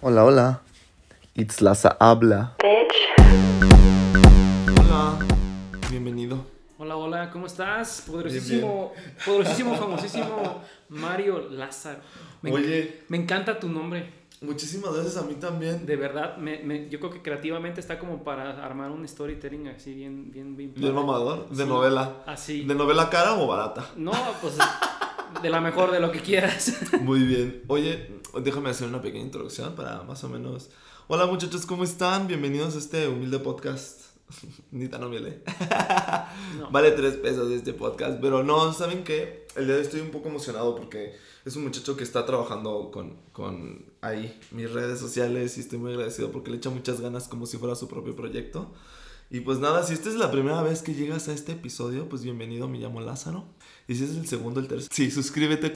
Hola, hola. It's Laza habla. Hola, bienvenido. Hola, hola, ¿cómo estás? Poderosísimo, poderosísimo, famosísimo Mario Lázaro. Me, Oye. me encanta tu nombre, Muchísimas gracias a mí también. de verdad. Me, me- yo creo que creativamente está como para armar un storytelling así bien, bien, bien. Padre. mamador, de Sí. novela. Así. ¿De novela cara o barata? No, pues de la mejor de lo que quieras. Muy bien. Oye, déjame hacer una pequeña introducción para más o menos. Hola muchachos, ¿cómo están? Bienvenidos a este humilde podcast. Ni tan humilde. No. Vale tres pesos este podcast, pero no, ¿saben qué? El día de hoy estoy un poco emocionado porque es un muchacho que está trabajando con, con ahí mis redes sociales y estoy muy agradecido porque le echa muchas ganas como si fuera su propio proyecto. Y pues nada, si esta es la primera vez que llegas a este episodio, pues bienvenido, me llamo Lázaro. Y si es el segundo, el tercero, sí, suscríbete.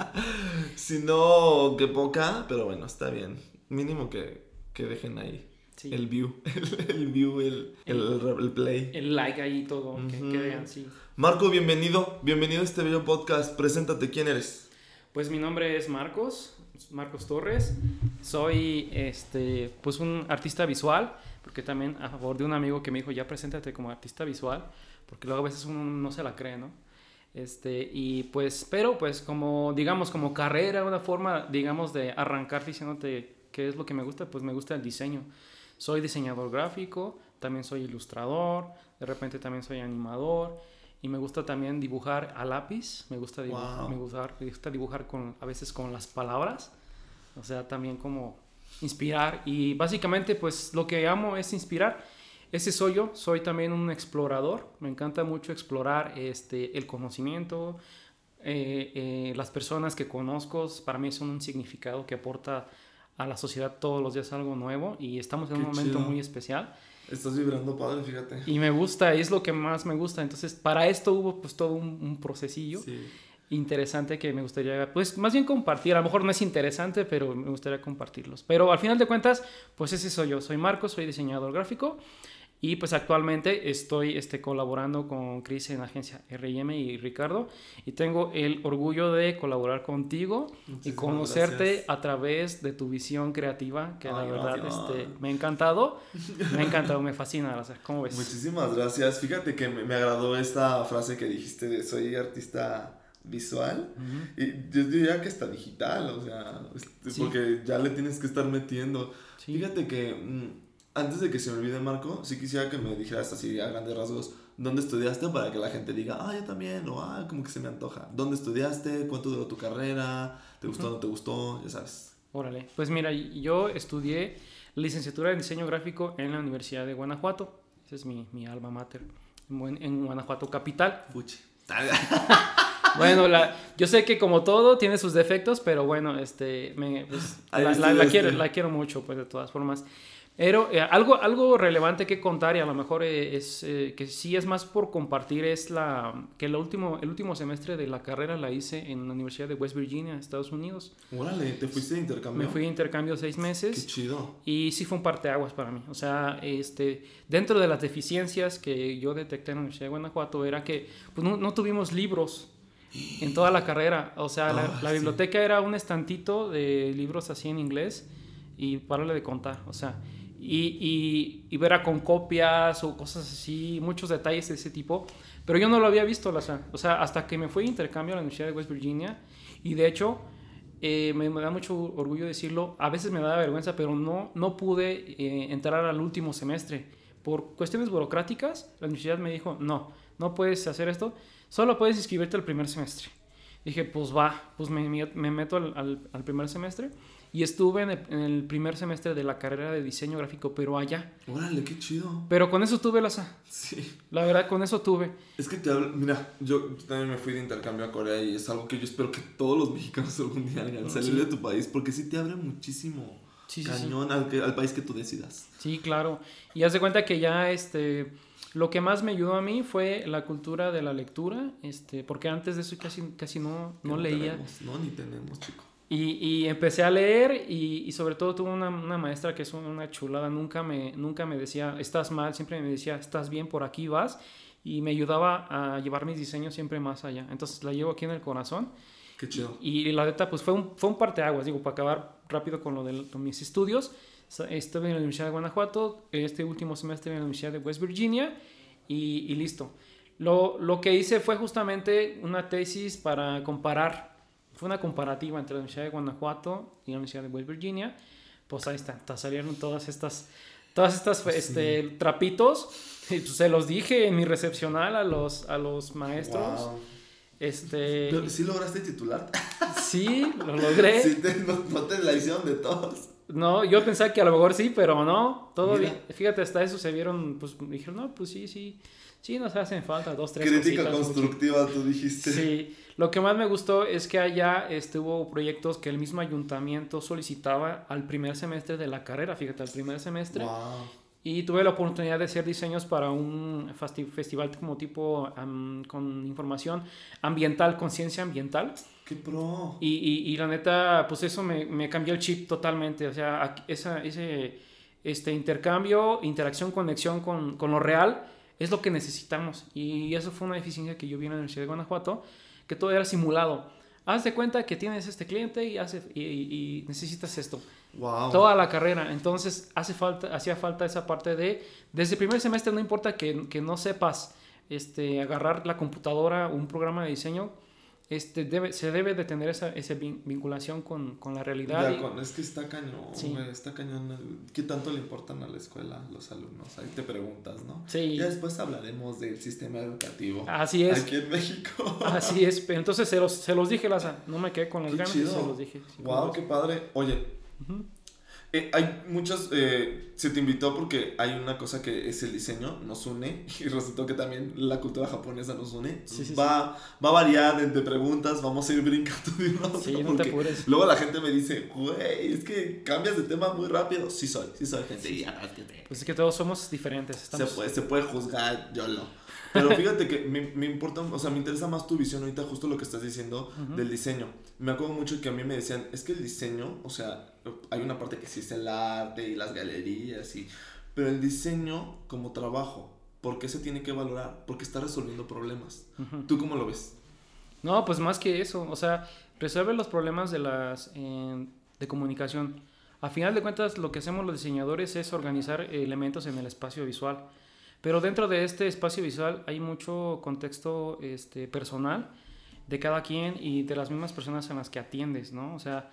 si no, qué poca, pero bueno, está bien. Mínimo que, que dejen ahí Sí. el view, el, el view, el, el, el play. El like ahí y todo, que, que vean, sí. Marco, bienvenido, bienvenido a este video podcast. Preséntate, ¿quién eres? Pues mi nombre es Marcos, Marcos Torres. Soy este, pues un artista visual, porque también a favor de un amigo que me dijo, ya preséntate como artista visual, porque luego a veces uno no se la cree, ¿no? Este, y pues, pero pues como, digamos, como carrera, una forma, digamos, de arrancar diciéndote qué es lo que me gusta, pues me gusta el diseño. Soy diseñador gráfico, también soy ilustrador, de repente también soy animador, y me gusta también dibujar a lápiz, me gusta dibujar, Wow. me gusta, me gusta dibujar con, a veces con las palabras, o sea, también como inspirar y básicamente pues lo que amo es inspirar. Ese soy yo, soy también un explorador, me encanta mucho explorar este, el conocimiento, eh, eh, las personas que conozco, para mí son un significado que aporta a la sociedad todos los días algo nuevo y estamos en Qué un momento chido. muy especial. Estás vibrando padre, fíjate. Y me gusta, y es lo que más me gusta. Entonces, para esto hubo pues todo un, un procesillo Sí. Interesante que me gustaría, pues más bien compartir. A lo mejor no es interesante, pero me gustaría compartirlos. Pero al final de cuentas, pues ese soy yo. Soy Marcos, soy diseñador gráfico. Y pues actualmente estoy este, colaborando con Cris en la agencia RM y Ricardo. Y tengo el orgullo de colaborar contigo y Muchísimas conocerte gracias. a través de tu visión creativa, que la Ay, verdad gracias. este, me ha encantado. Me ha encantado, me fascina. ¿Cómo ves? Muchísimas gracias. Fíjate que me, me agradó esta frase que dijiste de soy artista visual. Ujú. Y yo diría que está digital, o sea, Sí. porque ya le tienes que estar metiendo. Sí. Fíjate que mm, antes de que se me olvide Marco, sí quisiera que me dijeras así a grandes rasgos dónde estudiaste para que la gente diga, ah, yo también, o ah, como que se me antoja. ¿Dónde estudiaste? ¿Cuánto duró tu carrera? ¿Te gustó o no te gustó? Ya sabes. Órale. Pues mira, yo estudié licenciatura en diseño gráfico en la Universidad de Guanajuato. Ese es mi, mi alma mater. En Guanajuato capital. Fuchi. Bueno, la, yo sé que como todo tiene sus defectos, pero bueno, este, me, pues, la, la- la quiero, la quiero mucho, pues de todas formas. Pero eh, algo, algo relevante que contar y a lo mejor eh, es eh, que sí es más por compartir es la que el último, el último semestre de la carrera la hice en la Universidad de West Virginia, Estados Unidos. Órale, ¿te fuiste de intercambio? Me fui de intercambio seis meses. Qué chido. Y sí fue un parteaguas para mí. O sea, este, dentro de las deficiencias que yo detecté en la Universidad de Guanajuato era que pues, no, no tuvimos libros en toda la carrera. O sea, la, Ah, la sí. biblioteca era un estantito de libros así en inglés y pararle de contar. O sea, y, y, y ver con copias o cosas así, muchos detalles de ese tipo. Pero yo no lo había visto, o sea, o sea, hasta que me fui de intercambio a la Universidad de West Virginia. Y de hecho, eh, me, me da mucho orgullo decirlo, a veces me da vergüenza, pero no, no pude eh, entrar al último semestre. Por cuestiones burocráticas, la universidad me dijo, no, no puedes hacer esto, solo puedes inscribirte al primer semestre. Dije, pues va, pues me, me- me meto al, al- al primer semestre y estuve en el, en el primer semestre de la carrera de diseño gráfico, pero allá. Órale, qué chido. Pero con eso tuve la, Sí. la verdad, con eso tuve. Es que te hablo, mira, yo también me fui de intercambio a Corea y es algo que yo espero que todos los mexicanos algún día hagan, Ah, salir sí. de tu país, porque sí te abre muchísimo Sí, sí, sí. cañón Al, al país que tú decidas. Sí, claro. Y haz de cuenta que ya este lo que más me ayudó a mí fue la cultura de la lectura, este, porque antes de eso casi, casi no, no leía. tenemos, no, ni tenemos, chico. Y, y empecé a leer y, y sobre todo tuve una, una maestra que es una chulada, nunca me, nunca me decía, estás mal, siempre me decía, estás bien, por aquí vas, y me ayudaba a llevar mis diseños siempre más allá. Entonces la llevo aquí en el corazón Qué chido. Y, la neta, pues fue un, fue un parteaguas, digo, para acabar rápido con lo de con mis estudios. Estuve en la Universidad de Guanajuato, este último semestre en la Universidad de West Virginia y, y listo. Lo, lo, que hice fue justamente una tesis para comparar, fue una comparativa entre la Universidad de Guanajuato y la Universidad de West Virginia. Pues ahí está, salieron todas estas, todas estas pues este, trapitos. Y pues se los dije en mi recepcional a los, a los maestros. Wow. Este... ¿Sí lograste titular? Sí, lo logré. Sí, no, te la hicieron de todos. No, yo pensaba que a lo mejor sí, pero no, todo bien. Fíjate, hasta eso se vieron, pues dijeron, no, pues sí, sí, sí, nos hacen falta dos, tres Crítica constructiva, tú dijiste. Sí, lo que más me gustó es que allá estuvo proyectos que el mismo ayuntamiento solicitaba al primer semestre de la carrera, fíjate, al primer semestre. Wow. Y tuve la oportunidad de hacer diseños para un festival como tipo con información ambiental, conciencia ambiental. ¡Qué pro! Y, y, y, la neta, pues eso me, me, cambió el chip totalmente. O sea, esa, ese este intercambio, interacción, conexión con, con, lo real es lo que necesitamos. Y eso fue una deficiencia que yo vi en la Universidad de Guanajuato, que todo era simulado. Haz de cuenta que tienes este cliente y, hace, y, y necesitas esto. Toda la carrera. Entonces hace falta, hacía falta esa parte de, desde el primer semestre no importa que, que no sepas este, agarrar la computadora o un programa de diseño, este, debe, se debe de tener esa, esa vinculación con, con la realidad. es que está cañón, está cañón. ¿Qué tanto le importan a la escuela los alumnos? Ahí te preguntas, ¿no? Sí. Ya después hablaremos del sistema educativo. Así es. Aquí en México. Así es. Entonces se los, se los dije, Laza. No me quedé con las ganas se los dije. wow, qué padre. Oye, eh, hay muchas, eh, se te invitó porque hay una cosa que es el diseño, nos une, y resultó que también la cultura japonesa nos une. va, va a variar entre preguntas, vamos a ir brincando de uno sí, no te Luego la gente me dice, güey, es que cambias de tema muy rápido. Sí soy, sí soy gente. Sí. Pues es que todos somos diferentes. Se, puede, se puede juzgar, yo lo. Pero fíjate que me, me, importa, o sea, me interesa más tu visión ahorita, justo lo que estás diciendo del diseño. Me acuerdo mucho que a mí me decían, es que el diseño, o sea, hay una parte que sí es el arte y las galerías, y, pero el diseño como trabajo, ¿por qué se tiene que valorar? Porque está resolviendo problemas. ¿Tú cómo lo ves? No, pues más que eso, o sea, resuelve los problemas de las de comunicación. A final de cuentas, lo que hacemos los diseñadores es organizar elementos en el espacio visual. Pero dentro de este espacio visual hay mucho contexto este, personal de cada quien y de las mismas personas en las que atiendes, ¿no? O sea,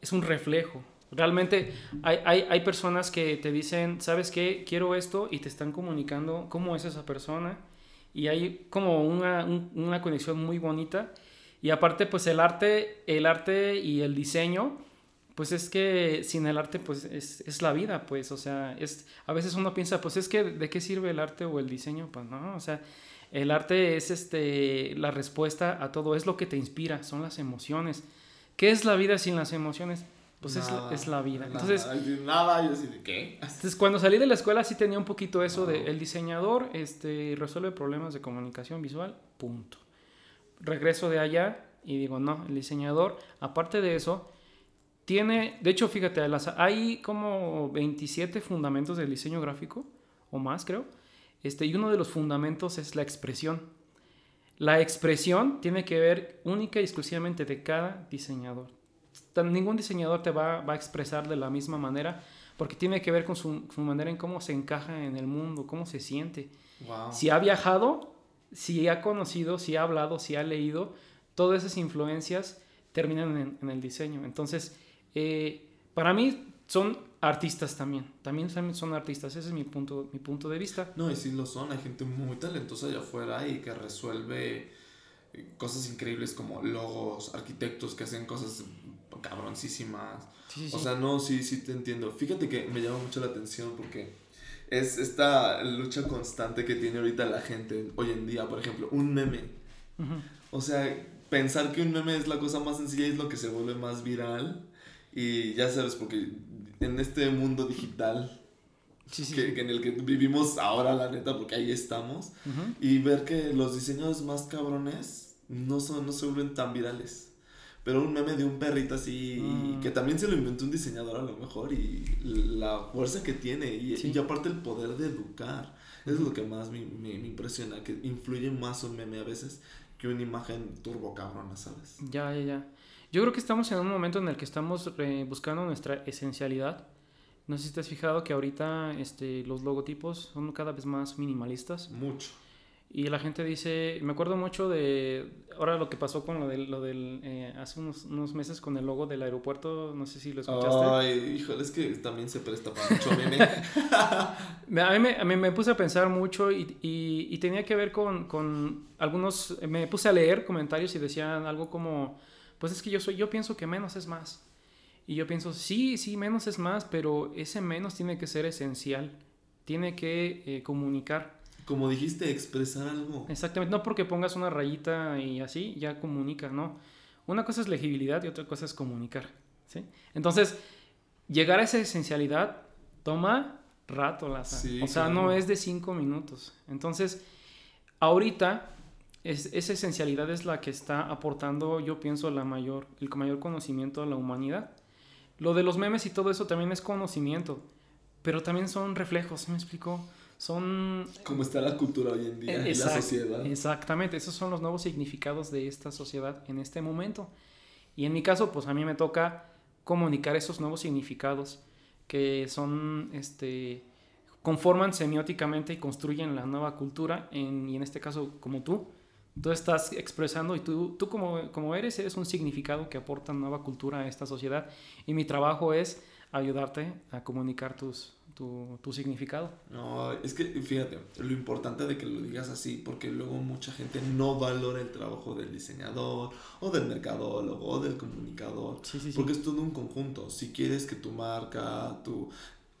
es un reflejo. Realmente hay, hay, hay personas que te dicen, ¿sabes qué? Quiero esto y te están comunicando cómo es esa persona y hay como una, una conexión muy bonita. Y aparte, pues el arte, el arte y el diseño pues es que sin el arte pues es, es, la vida, pues, o sea, es, a veces uno piensa, pues es que de qué sirve el arte o el diseño, pues no, o sea, el arte es este, la respuesta a todo, es lo que te inspira, son las emociones. ¿Qué es la vida sin las emociones? Pues es, es, la vida. Entonces, nada, yo así de qué. Entonces, cuando salí de la escuela sí tenía un poquito eso de el diseñador este, resuelve problemas de comunicación visual, punto. Regreso de allá y digo, no, el diseñador, aparte de eso, tiene, de hecho, fíjate, hay como 27 fundamentos del diseño gráfico, o más creo, este, y uno de los fundamentos es la expresión. La expresión tiene que ver única y exclusivamente de cada diseñador. Ningún diseñador te va, va a expresar de la misma manera porque tiene que ver con su, su, manera en cómo se encaja en el mundo, cómo se siente. Si ha viajado, si ha conocido, si ha hablado, si ha leído, todas esas influencias terminan en, en el diseño. Entonces, eh, para mí son artistas también. También son artistas. Ese es mi punto, mi punto de vista. No, y sí lo son. Hay gente muy talentosa allá afuera y que resuelve cosas increíbles como logos, arquitectos que hacen cosas cabroncísimas. O sea, no, sí, sí te entiendo. Fíjate que me llama mucho la atención porque es esta lucha constante que tiene ahorita la gente hoy en día. Por ejemplo, un meme. O sea, pensar que un meme es la cosa más sencilla y es lo que se vuelve más viral y ya sabes, porque en este mundo digital que, en el que vivimos ahora, la neta, porque ahí estamos, y ver que los diseños más cabrones no, son, no se vuelven tan virales. Pero un meme de un perrito así, mm. que también se lo inventó un diseñador a lo mejor, y la fuerza que tiene, y, y aparte el poder de educar. es lo que más me, me, me, impresiona, que influye más un meme a veces que una imagen turbo cabrona, ¿sabes? Ya, ya, ya. Yo creo que estamos en un momento en el que estamos eh, buscando nuestra esencialidad. No sé si te has fijado que ahorita este, los logotipos son cada vez más minimalistas. Mucho. Y la gente dice, me acuerdo mucho de ahora lo que pasó con lo del, lo del eh, hace unos, unos meses con el logo del aeropuerto, no sé si lo escuchaste. Ay, híjole, es que también se presta para mucho meme. Me- A mí me, a mí me puse a pensar mucho y, y- y tenía que ver con, con algunos, me puse a leer comentarios y decían algo como, pues es que yo soy, yo pienso que menos es más. Y yo pienso, sí, sí, menos es más, pero ese menos tiene que ser esencial, tiene que eh, comunicar. Como dijiste, expresar algo. Exactamente, no porque pongas una rayita y así, ya comunica, ¿no? Una cosa es legibilidad y otra cosa es comunicar, ¿sí? Entonces, llegar a esa esencialidad toma rato, Laza. Sí, o sea, claro. no es de cinco minutos. Entonces, ahorita, es- esa esencialidad es la que está aportando, yo pienso, la mayor, el mayor conocimiento a la humanidad. Lo de los memes y todo eso también es conocimiento, pero también son reflejos, ¿sí me explico? Son Como está la cultura hoy en día y la Exact- sociedad. Exactamente, esos son los nuevos significados de esta sociedad en este momento. Y en mi caso, pues a mí me toca comunicar esos nuevos significados que son, este, conforman semióticamente y construyen la nueva cultura, en, y en este caso como tú, tú estás expresando y tú, tú como, como eres, eres un significado que aporta nueva cultura a esta sociedad. Y mi trabajo es ayudarte a comunicar tus, tu, tu significado. No, es que fíjate, lo importante de que lo digas así, porque luego mucha gente no valora el trabajo del diseñador, o del mercadólogo, o del comunicador, Sí, sí, sí. porque es todo un conjunto. Si quieres que tu marca, tu...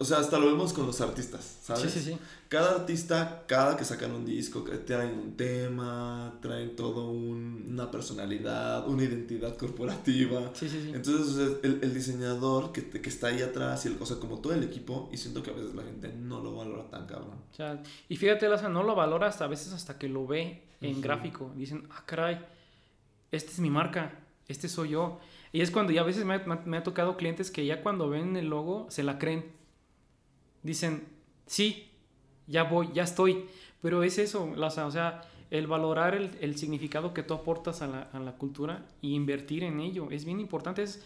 O sea, hasta lo vemos con los artistas, ¿sabes? Sí, sí, sí. Cada artista, cada que sacan un disco, que traen un tema, traen todo un- una personalidad, una identidad corporativa. Sí, sí, sí. Entonces, o el, el diseñador que, te- que está ahí atrás, y el, o sea, como todo el equipo, y siento que a veces la gente no lo valora tan cabrón. O sea, y fíjate, Laza, no lo valora hasta a veces hasta que lo ve en gráfico. Dicen, ah, caray, esta es mi marca, este soy yo. Y es cuando ya a veces me ha tocado clientes que ya cuando ven el logo se la creen. Dicen, sí, ya voy, ya estoy. Pero es eso, o sea, el valorar el, el significado que tú aportas a la, a la cultura y invertir en ello es bien importante. Es,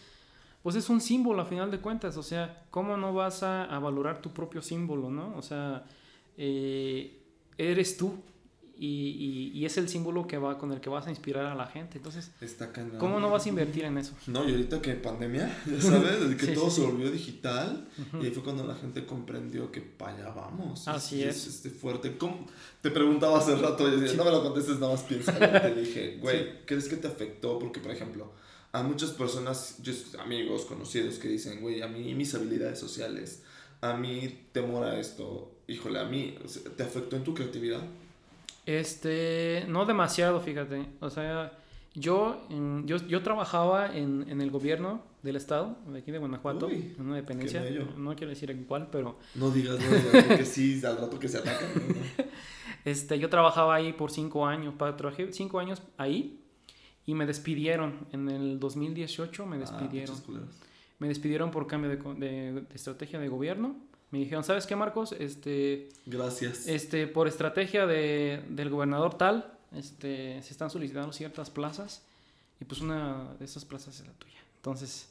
pues es un símbolo a final de cuentas. O sea, ¿cómo no vas a, a valorar tu propio símbolo, no? O sea, eh, eres tú y, y- y es el símbolo que va con el que vas a inspirar a la gente. Entonces, Está. ¿cómo no vas a invertir en eso? No, y ahorita que pandemia, ya sabes, desde que Sí, todo sí, se sí. volvió digital, y ahí fue cuando la gente comprendió que para allá vamos. Así es. este fuerte. ¿Cómo? Te preguntaba hace rato, decía, no me lo contestes, nada más piensa. Y te dije, güey. ¿crees que te afectó? Porque, por ejemplo, a muchas personas, yo, amigos, conocidos, que dicen, güey, a mí mis habilidades sociales, a mí temor a esto, híjole, a mí, ¿te afectó en tu creatividad? Este, no demasiado, fíjate. O sea, yo, yo, yo trabajaba en, en el gobierno del estado, de aquí de Guanajuato, Uy, en una dependencia. No quiero decir en cuál, pero No digas, no digas, porque sí, al rato que se atacan. ¿no? este, yo trabajaba ahí por cinco años. Trabajé cinco años ahí y me despidieron. En el 2018 me Ah, despidieron. me despidieron por cambio de, de- de estrategia de gobierno. Me dijeron, ¿sabes qué, Marcos? Este, Gracias. este, por estrategia de, del gobernador tal, este, se están solicitando ciertas plazas y pues una de esas plazas es la tuya. Entonces,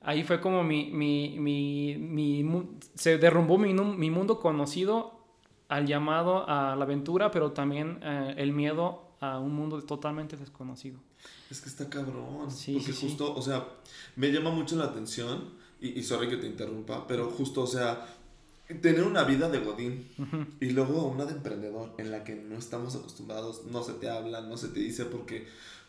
ahí fue como mi, mi, mi, mi se derrumbó mi, mi mundo conocido al llamado a la aventura, pero también eh, el miedo a un mundo totalmente desconocido. Es que está cabrón. Sí, porque sí, sí. justo, o sea, me llama mucho la atención, y, y sorry que te interrumpa, pero justo, o sea, tener una vida de godín y luego una de emprendedor en la que no estamos acostumbrados, no se te habla, no se te dice porque,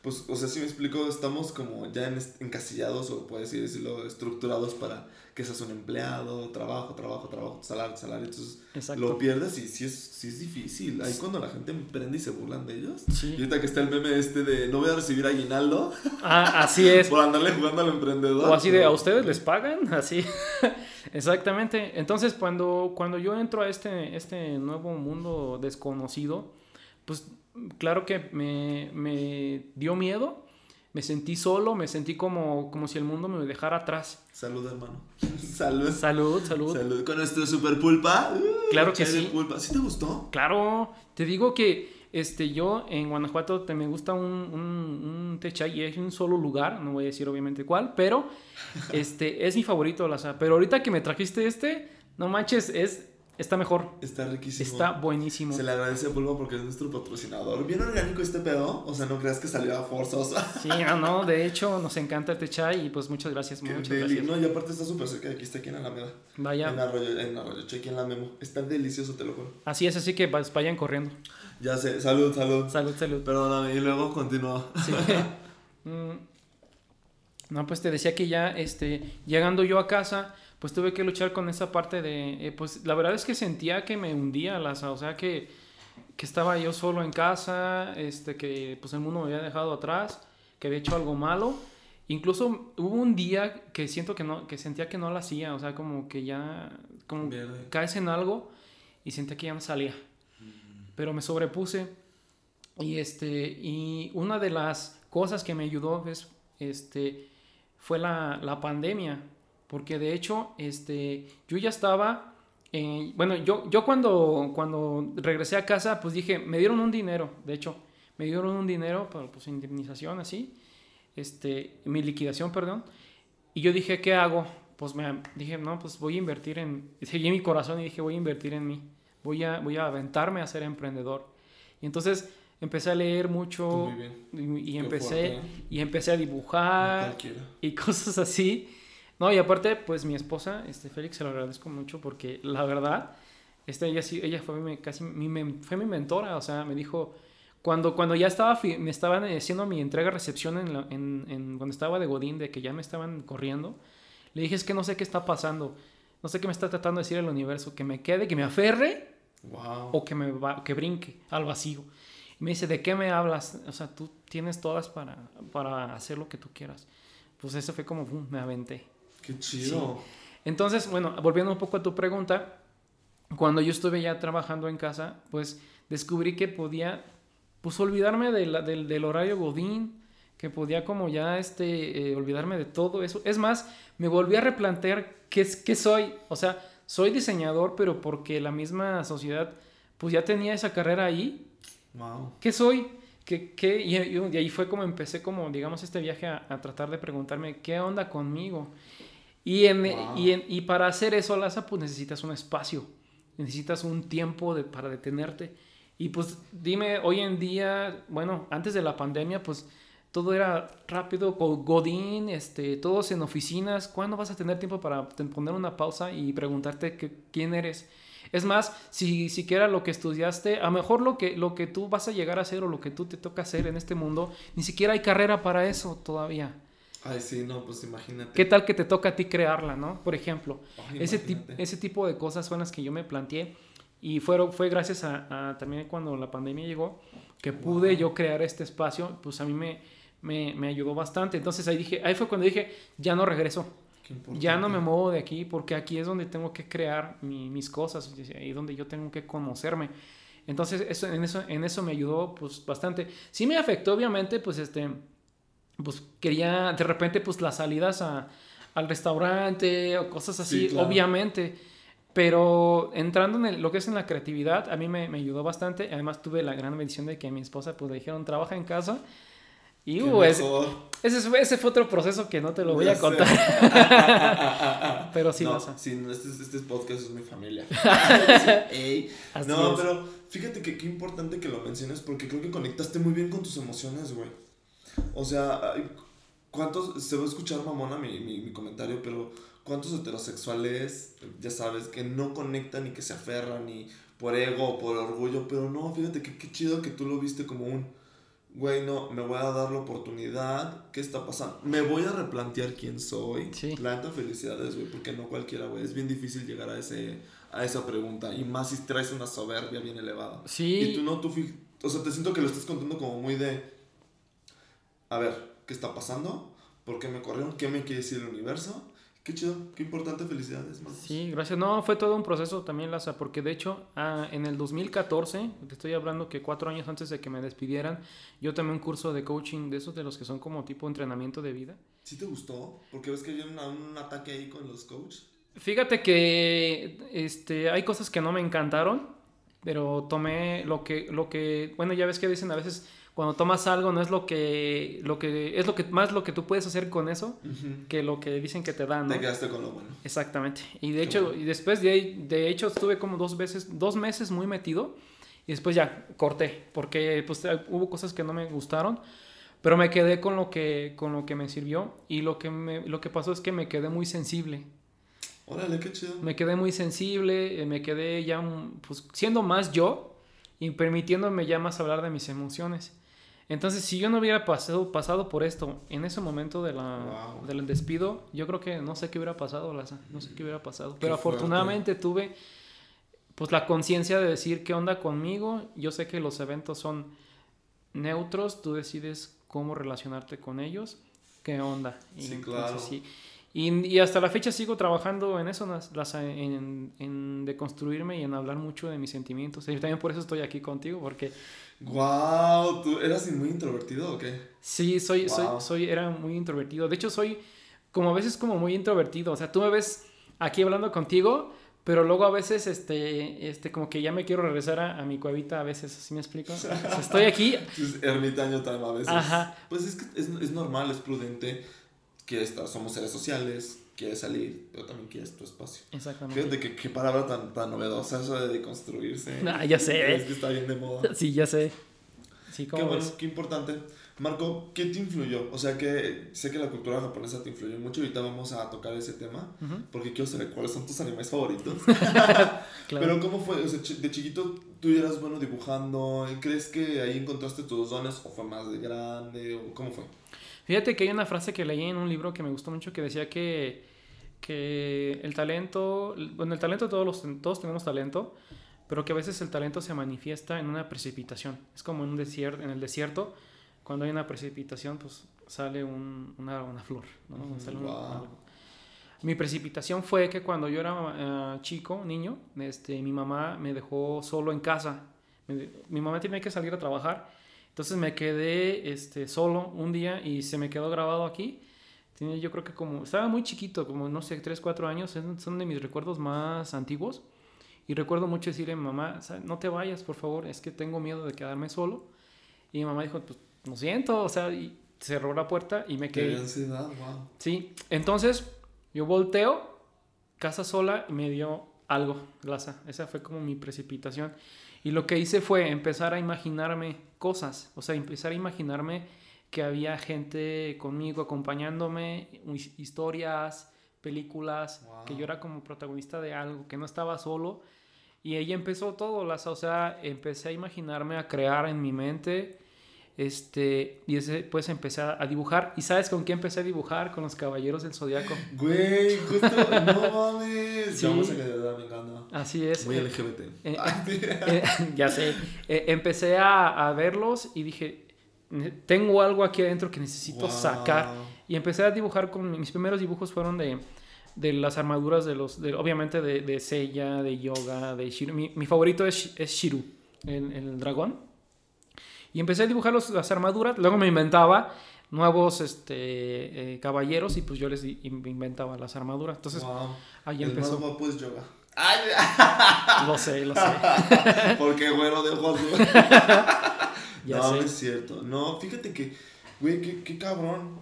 pues, o sea, si me explico, estamos como ya en encasillados o puedes decirlo, estructurados para que seas un empleado, trabajo, trabajo, trabajo, salario, salario, entonces Exacto. lo pierdes y sí es, sí es difícil. Ahí cuando la gente emprende y se burlan de ellos. Sí. Y ahorita que está el meme este de no voy a recibir aguinaldo Ah, así es. por andarle jugando al emprendedor. O así de, ¿a ustedes les pagan? Así. Exactamente. Entonces, cuando, cuando yo entro a este, este nuevo mundo desconocido, pues claro que me, me dio miedo, me sentí solo, me sentí como, como si el mundo me dejara atrás. Salud, hermano. Salud. Salud, salud. Salud con nuestro super pulpa. Uh, Claro que sí. Pulpa. ¿Sí te gustó? Claro, te digo que este, yo en Guanajuato te, me gusta un, un, un techa y es un solo lugar, no voy a decir obviamente cuál, pero este, es mi favorito, la Pero ahorita que me trajiste este, no manches, es Está mejor. Está riquísimo. Está buenísimo. Se le agradece a Bulbo porque es nuestro patrocinador. Bien orgánico este pedo. O sea, no creas que salió a forzoso. Sí, ah, no, de hecho, nos encanta el chai y pues muchas gracias. muchas gracias. No, y aparte está súper cerca de aquí, está aquí en Alameda. Vaya. En Arroyo, en Arroyo, aquí en la Memo. Está delicioso, te lo juro. Así es, así que pues, vayan corriendo. Ya sé, salud, salud. Salud, salud. Perdóname, y luego continúa. Sí. Mm. no, pues te decía que ya, este, llegando yo a casa pues tuve que luchar con esa parte de, eh, pues la verdad es que sentía que me hundía, Laza, o sea que, que estaba yo solo en casa, este, que pues el mundo me había dejado atrás, que había hecho algo malo. Incluso hubo un día que siento que no, que sentía que no lo hacía, o sea, como que ya, como caes en algo y sentía que ya no salía. Pero me sobrepuse y este, y una de las cosas que me ayudó es, este, fue la, la pandemia porque de hecho, este, yo ya estaba, bueno, yo, yo cuando, cuando regresé a casa, pues dije, me dieron un dinero, de hecho, me dieron un dinero para pues indemnización así, este, mi liquidación, perdón, y yo dije, ¿qué hago? Pues me dije, no, pues voy a invertir en, seguí mi corazón y dije, voy a invertir en mí, voy a, voy a aventarme a ser emprendedor. Y entonces empecé a leer mucho y, empecé, y empecé a dibujar y cosas así. No, y aparte, pues mi esposa, este Félix, se lo agradezco mucho porque la verdad, este, ella, sí, ella fue mi, casi mi, fue mi mentora, o sea, me dijo, cuando, cuando ya estaba, me estaban haciendo mi entrega-recepción en, en, en, cuando estaba de Godín, de que ya me estaban corriendo, le dije, es que no sé qué está pasando, no sé qué me está tratando de decir el universo, que me quede, que me aferre, o que, me va, que brinque al vacío. Y me dice, ¿de qué me hablas? O sea, tú tienes todas para, para hacer lo que tú quieras. Pues eso fue como, me aventé. Qué chido. Entonces, bueno, volviendo un poco a tu pregunta, cuando yo estuve ya trabajando en casa, pues descubrí que podía, pues olvidarme del, del, horario Godín, que podía como ya este, eh, olvidarme de todo eso. Es más, me volví a replantear qué, qué soy. O sea, soy diseñador, pero porque la misma sociedad, pues ya tenía esa carrera ahí. Wow. ¿Qué soy? ¿Qué, qué? Y, ahí fue como empecé como, digamos, este viaje a, a, tratar de preguntarme, ¿qué onda conmigo? Y, en, y, en, y, para hacer eso, Laza, pues necesitas un espacio, necesitas un tiempo de, para detenerte. Y pues dime, hoy en día, bueno, antes de la pandemia, pues todo era rápido, con Godín, este, todos en oficinas. ¿Cuándo vas a tener tiempo para poner una pausa y preguntarte que, quién eres? Es más, si siquiera lo que estudiaste, a lo mejor lo que, lo que tú vas a llegar a hacer o lo que tú te toca hacer en este mundo, ni siquiera hay carrera para eso todavía. Ay, sí, no, pues imagínate. ¿Qué tal que te toca a ti crearla, no? Por ejemplo, ese, ese tipo de cosas son las que yo me planteé y fueron, fue gracias a, también cuando la pandemia llegó que pude yo crear este espacio, pues a mí me, me, ayudó bastante. Entonces ahí dije, ahí fue cuando dije, ya no regreso. Ya no me muevo de aquí porque aquí es donde tengo que crear mis cosas, ahí donde yo tengo que conocerme. Entonces eso, en, eso, en eso me ayudó pues bastante. Sí me afectó obviamente pues este pues quería de repente pues las salidas a, al restaurante o cosas así, obviamente. Pero entrando en lo que es en la creatividad, a mí me, me, ayudó bastante. Además tuve la gran bendición de que a mi esposa pues le dijeron trabaja en casa. Y uh, ese, ese, fue, ese fue otro proceso que no te lo voy a contar. pero sí, no, sí, este, este podcast es mi familia. no, pero fíjate que qué importante que lo menciones porque creo que conectaste muy bien con tus emociones, güey. O sea, ¿cuántos, se va a escuchar mamona mi, mi, mi comentario, pero cuántos heterosexuales, ya sabes, que no conectan y que se aferran ni por ego o por orgullo, pero no, fíjate que qué chido que tú lo viste como un, güey, no, me voy a dar la oportunidad, ¿qué está pasando? Me voy a replantear quién soy. Sí. La felicidades, güey, porque no cualquiera, güey, es bien difícil llegar a ese a esa pregunta y más si traes una soberbia bien elevada. Sí. Y tú no, tú, o sea, te siento que lo estás contando como muy de a ver, ¿qué está pasando? ¿Por qué me corrieron? ¿Qué me quiere decir el universo? Qué chido, qué importante, felicidades, Marcos. Sí, gracias. No, fue todo un proceso también, Laza, porque de hecho, ah, en el 2014, te estoy hablando que cuatro años antes de que me despidieran, yo tomé un curso de coaching de esos de los que son como tipo entrenamiento de vida. ¿Sí te gustó? Porque ves que había un ataque ahí con los coaches. Fíjate que este, hay cosas que no me encantaron, pero tomé lo que, lo que, bueno, ya ves que dicen a veces cuando tomas algo no es lo que, lo que, es lo que, más lo que tú puedes hacer con eso que lo que dicen que te dan, ¿no? Te quedaste con lo bueno. Exactamente. Y de Qué hecho, bueno. y después de, de hecho estuve como dos veces, dos meses muy metido y después ya corté porque pues hubo cosas que no me gustaron, pero me quedé con lo que, con lo que me sirvió y lo que me, lo que pasó es que me quedé muy sensible. Órale, qué chido. Me quedé muy sensible, eh, me quedé ya pues, siendo más yo y permitiéndome ya más hablar de mis emociones. Entonces, si yo no hubiera pasado, pasado por esto en ese momento de la, Wow. del despido, yo creo que no sé qué hubiera pasado, Laza, no sé qué hubiera pasado. Qué Pero fuerte. afortunadamente tuve pues la conciencia de decir qué onda conmigo. Yo sé que los eventos son neutros, tú decides cómo relacionarte con ellos, qué onda. Y Sí, entonces, claro. sí. Y, y hasta la fecha sigo trabajando en eso, Las- en, en deconstruirme y en hablar mucho de mis sentimientos. Y también por eso estoy aquí contigo, porque Wow, ¿tú eras muy introvertido o qué? Sí, soy, Wow. soy, soy, era muy introvertido. De hecho, soy como a veces como muy introvertido. O sea, tú me ves aquí hablando contigo, pero luego a veces, este, este, como que ya me quiero regresar a, a mi cuevita a veces, ¿sí me explico? O sea, estoy aquí, Es ermitaño también a veces. Ajá. Pues es que es, es normal, es prudente. Quieres estar, somos seres sociales, quieres salir, pero también quieres tu espacio. exactamente. Fíjate que qué palabra tan, tan novedosa eso de deconstruirse. Ah, ya sé. Es que está bien de moda. Sí, ya sé. Sí, Qué ¿cómo bueno, ves? qué importante. Marco, ¿qué te influyó? O sea, que sé que la cultura japonesa te influyó mucho. Ahorita vamos a tocar ese tema. Ujú, Porque quiero saber cuáles son tus animes favoritos. claro. Pero ¿cómo fue? O sea, de chiquito tú ya eras bueno dibujando. ¿Crees que ahí encontraste tus dones o fue más de grande? O ¿Cómo fue? Fíjate que hay una frase que leí en un libro que me gustó mucho que decía que, que el talento, bueno, el talento todos, los, todos tenemos talento, pero que a veces el talento se manifiesta en una precipitación. Es como en, un desierto, en el desierto, cuando hay una precipitación, pues sale un- una, una flor. Mi precipitación fue que cuando yo era eh, chico, niño, este, mi mamá me dejó solo en casa. Me- mi mamá tenía que salir a trabajar, entonces me quedé este, solo un día y se me quedó grabado aquí. Tenía yo creo que como, estaba muy chiquito, como no sé, 3, 4 años, son de mis recuerdos más antiguos. Y recuerdo mucho decirle a mi mamá, "Sa- no te vayas, por favor, es que tengo miedo de quedarme solo. Y mi mamá dijo, pues lo siento, o sea, y cerró la puerta y me Qué quedé. ansiedad, wow. Sí, entonces yo volteo, casa sola y me dio algo, Laza. Esa fue como mi precipitación. Y lo que hice fue empezar a imaginarme cosas, o sea, empezar a imaginarme que había gente conmigo acompañándome, his- historias, películas, Wow. que yo era como protagonista de algo, que no estaba solo. Y ahí empezó todo, Laza. O sea, empecé a imaginarme, a crear en mi mente. Este, y ese, pues empecé a, dibujar. ¿Y sabes con qué empecé a dibujar? Con los caballeros del zodiaco. Güey, justo, no mames. Sí. Vamos a quedar, me encanta. Así es. Muy LGBT. eh, eh, ya sé. Eh, empecé a, a verlos y dije, "Ne- tengo algo aquí adentro que necesito Wow. sacar. Y empecé a dibujar con mis primeros dibujos fueron de, de las armaduras de los, de, obviamente de, de Seiya, de Yoga, de Shiru. Mi, mi favorito es, es Shiru, el, el dragón. Y empecé a dibujar los- las armaduras, luego me inventaba nuevos este, eh, caballeros y pues yo les inventaba las armaduras. Entonces wow. ahí El más empezó. guapo es yoga. Ay, Lo sé, lo sé. porque güero de ojos. no, no sé. es cierto. No, fíjate que, güey, qué, qué cabrón.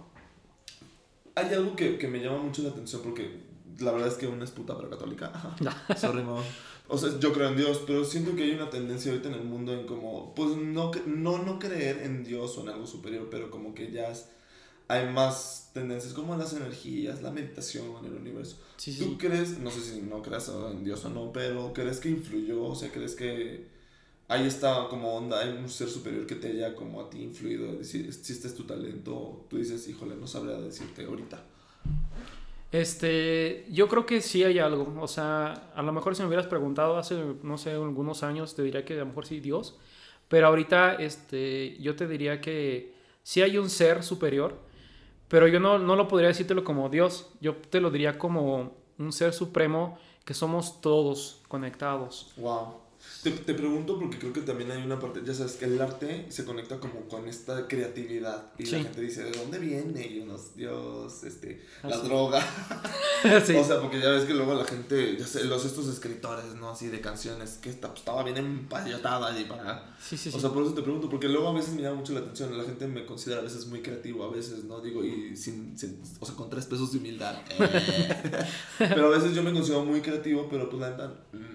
Hay algo que, que me llama mucho la atención porque la verdad es que una es puta pero católica. Sorry, mamá. O sea, yo creo en Dios, pero siento que hay una tendencia ahorita en el mundo en como, pues no, no, no creer en Dios o en algo superior, pero como que ya es- hay más tendencias como las energías, la meditación, el universo. Sí, sí, ¿Tú crees, no sé si no creas en Dios o no, pero crees que influyó? O sea, ¿crees que ahí está como onda, hay un ser superior que te haya como a ti influido? Decir, si este es tu talento, tú dices, híjole, no sabría decirte ahorita. Este, yo creo que sí hay algo. O sea, a lo mejor si me hubieras preguntado hace, no sé, algunos años, te diría que a lo mejor sí Dios. Pero ahorita, este, yo te diría que sí hay un ser superior, pero yo no, no lo podría decírtelo como Dios. Yo te lo diría como un ser supremo que somos todos conectados. Wow. Te, te pregunto porque creo que también hay una parte, ya sabes, que el arte se conecta como con esta creatividad y Sí. la gente dice, ¿de dónde viene? Y unos, Dios, este, la droga. sí. O sea, porque ya ves que luego la gente, ya sé, los estos escritores, ¿no? Así de canciones, que esta- pues, estaba bien empayotada y para... sí, sí, sí. O sea, por eso te pregunto, porque luego a veces me llama mucho la atención, la gente me considera a veces muy creativo, a veces, ¿no? Digo, y sin, sin- o sea, con tres pesos de humildad. eh. pero a veces yo me considero muy creativo, pero pues la neta,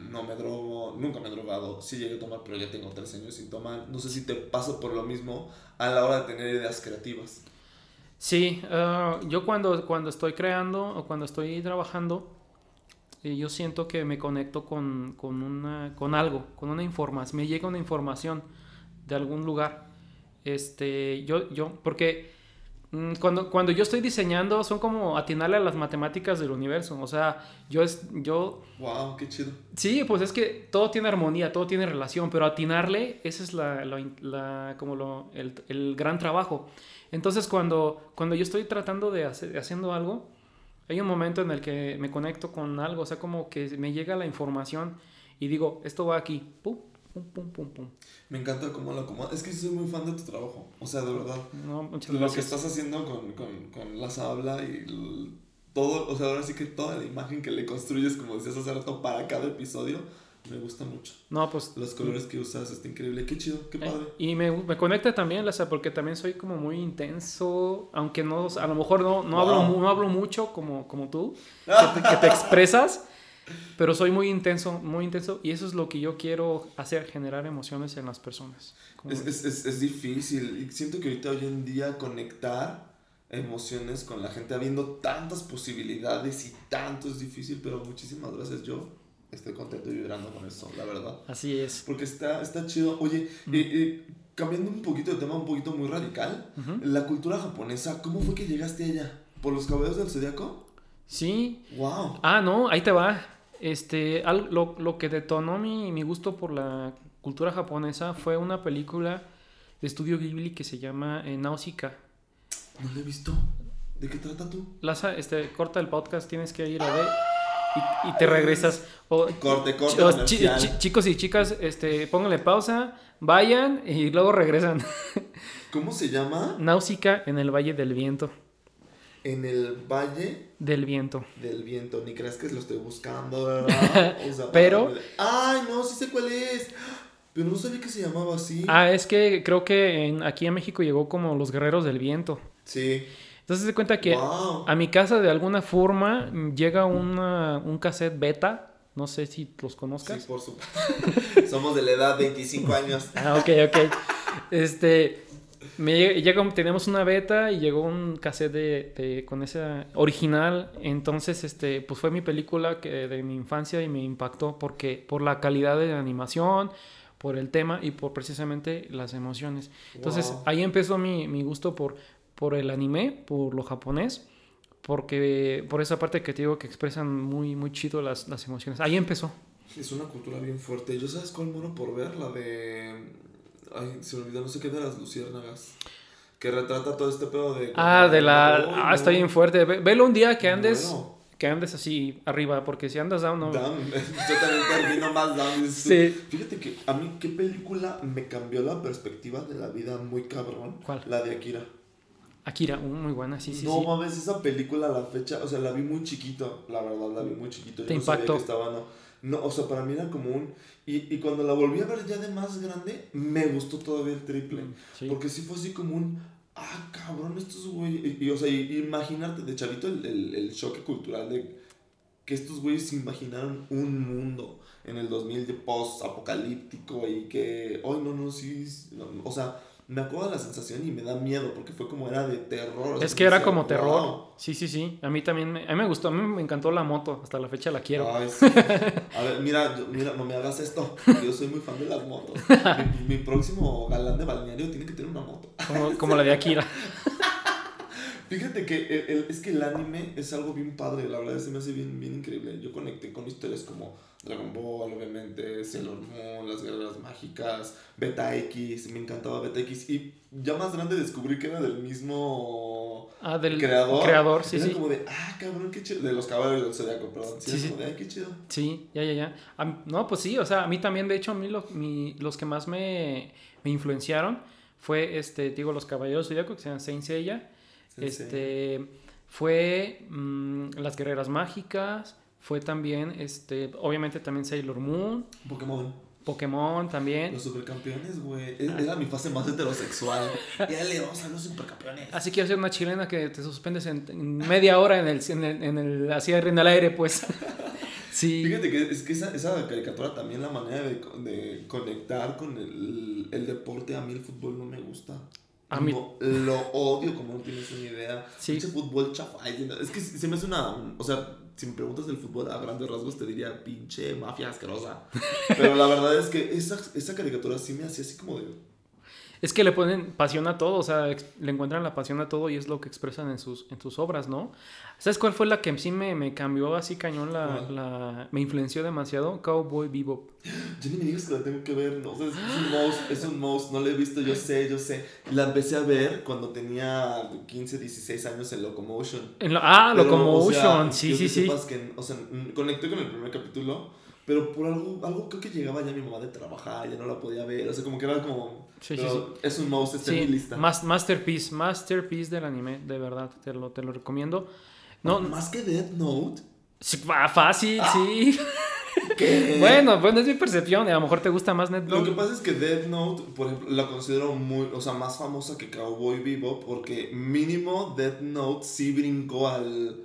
no me drogo, nunca me he drogado, sí llegué a tomar, pero ya tengo tres años sin tomar. No sé si te pasa por lo mismo a la hora de tener ideas creativas. Sí, ah, yo cuando, cuando estoy creando o cuando estoy trabajando, eh, yo siento que me conecto con, con, una, con algo, con una información, me llega una información de algún lugar. Este, yo, yo, porque cuando, cuando yo estoy diseñando son como atinarle a las matemáticas del universo. O sea, yo, es, yo Wow, qué chido. Sí, pues es que todo tiene armonía, todo tiene relación, pero atinarle, ese es la, la- la- como lo, el, el gran trabajo. Entonces, cuando, cuando yo estoy tratando de hacer, haciendo algo, hay un momento en el que me conecto con algo, o sea, como que me llega la información y digo, esto va aquí, pum, pum, pum, pum, pum. Me encanta cómo lo acomodas. Es que soy muy fan de tu trabajo. O sea, de verdad. No, muchas Lo que gracias. estás haciendo con, con, con la sabla y todo, o sea, ahora sí que toda la imagen que le construyes, como decías hace rato, para cada episodio, me gusta mucho. No, pues... Los colores que usas, está increíble. Qué chido, qué Eh, padre. Y me, me conecta también, o sea, porque también soy como muy intenso, aunque no, a lo mejor no, no, hablo, Wow. mu- no hablo mucho como, como tú, que te, que te expresas, pero soy muy intenso, muy intenso, y eso es lo que yo quiero hacer, generar emociones en las personas. Es, es, es, es difícil y siento que ahorita hoy en día conectar emociones con la gente, habiendo tantas posibilidades y tanto es difícil, pero muchísimas gracias. Yo estoy contento y vibrando con eso, la verdad. Así es. Porque está, está chido. Oye, eh, eh, cambiando un poquito de tema, un poquito muy radical, Ujú. la cultura japonesa, ¿cómo fue que llegaste a ella? ¿Por los caballeros del zodiaco? Sí. ¡Wow! Ah, no, ahí te va. Este, al- lo, lo que detonó mi, mi gusto por la cultura japonesa fue una película de estudio Ghibli que se llama eh, Náusica. No lo he visto. ¿De qué trata tú? Laza, este, corta el podcast, tienes que ir a ver y, y te regresas. O, Corte, corte chi- o comercial. chi- chi- chicos y chicas, este, pónganle pausa, vayan y luego regresan. ¿Cómo se llama? Náusica en el Valle del Viento. En el Valle Del Viento. del Viento. Ni creas que lo estoy buscando, ¿verdad? O sea, Pero- ¡Ay, no! Sí sé cuál es. Pero no sabía que se llamaba así. Ah, es que creo que en- aquí en México llegó como los guerreros del viento. Sí. Entonces se cuenta que ¡Wow! a mi casa de alguna forma llega una, un cassette beta. No sé si los conozcas. Sí, por supuesto. Somos de la edad 25 años. Ah, ok, ok. Este, me llega, tenemos una beta y llegó un cassette de, de- con esa original. Entonces, este, pues fue mi película que de mi infancia y me impactó porque por la calidad de la animación, por el tema y por precisamente las emociones. Entonces, Wow. ahí empezó mi, mi gusto por, por el anime, por lo japonés. Porque por esa parte que te digo que expresan muy, muy chido las, las emociones. Ahí empezó. Es una cultura bien fuerte. ¿Yo sabes cuál moro por ver? La de. Ay, se me olvidó, no sé qué de las luciérnagas. Que retrata todo este pedo de. Ah, de la. Ah, está bien fuerte. Ve- Velo un día que andes. Bueno. Que andes así arriba, porque si andas down, no. Down. Yo también termino más down. Sí. Fíjate que a mí, ¿qué película me cambió la perspectiva de la vida muy cabrón? ¿Cuál? La de Akira. Akira, uh, muy buena, sí, sí, no sí. mames, esa película a la fecha, o sea, la vi muy chiquito, la verdad, la vi muy chiquito. Yo Te no sabía impactó. que estaba, no. No, o sea, para mí era como un. Y, y cuando la volví a ver ya de más grande, me gustó todavía el triple. Sí. Porque sí fue así como un. Ah, cabrón, estos güeyes. Y, y, o sea, y- imaginarte de chavito el, el, el choque cultural de que estos güeyes imaginaron un mundo en el 2000 de post-apocalíptico y que. Ay, no, no, sí. sí, no, o sea, me acuerdo de la sensación y me da miedo porque fue como era de terror. Es que era como terror. "Wow". Sí, sí, sí. A mí también me, a mí me gustó. A mí me encantó la moto. Hasta la fecha la quiero. Ay, sí. A ver, mira, yo- mira, no me hagas esto. Yo soy muy fan de las motos. Mi, mi próximo galán de balneario tiene que tener una moto. Como, como la de Akira. Fíjate que el- el- es que el anime es algo bien padre, la verdad se me hace bien, bien increíble. Yo conecté con, his- historias como Dragon Ball, obviamente, Sailor Moon, Las Guerras Mágicas, Beta X, me encantaba Beta X. Y ya más grande descubrí que era del mismo Ah, del creador. creador, sí, Era sí. como de, ah, cabrón, qué chido. De los caballeros del Zodiaco, perdón. Sí, Sí, como de, qué chido. Sí, ya, ya, ya. A no, pues sí, o sea, a mí también, de hecho, a mí lo- mi- los que más me, me influenciaron fue, este, digo, los Caballeros Zodíaco, que se llaman Saint Seiya. Este, fue mm, las Guerreras Mágicas, fue también, este, obviamente también Sailor Moon, Pokémon. Pokémon también. Los supercampeones, güey. E- Ah. Era mi fase más heterosexual. ya le vamos a los supercampeones. Así quiero ser una chilena que te suspendes en, en media hora en el, en el, en el, así en el aire, pues. sí. Fíjate que es que esa, esa caricatura también la manera de, de conectar con el, el deporte, a mí el fútbol no me gusta. A mí- lo odio como no tienes una idea. Sí. Pinche fútbol chafa. Es que se me hace una... O sea, si me preguntas del fútbol a grandes rasgos te diría pinche mafia asquerosa. Pero la verdad es que esa, esa caricatura sí me hacía así como de... Es que le ponen pasión a todo, o sea, le encuentran la pasión a todo y es lo que expresan en sus, en sus obras, ¿no? ¿Sabes cuál fue la que sí me, me cambió así cañón, la, la- me influenció demasiado? Cowboy Bebop. Yo ni me digas que la tengo que ver, no, o sea, es, es un mouse, es un mouse, no la he visto, yo sé, yo sé. La empecé a ver cuando tenía 15, 16 años en Locomotion. En la- ah, Pero, Locomotion, o sea, sí, sí, sí. que, o sea, conecté con el primer capítulo, pero por algo, algo creo que llegaba ya mi mamá de trabajar, ya no la podía ver, o sea, como que era como... Sí, sí, pero Es un mouse, está en Sí, mi lista. mas- masterpiece, masterpiece del anime, de verdad, te lo, te lo recomiendo. No, Más que Death Note. fácil, Ah. sí. ¿Qué? Bueno, bueno, es mi percepción, a lo mejor te gusta más Lo Netflix. que pasa es que Death Note, por ejemplo, la considero muy, o sea, más famosa que Cowboy Bebop porque mínimo Death Note sí brincó al,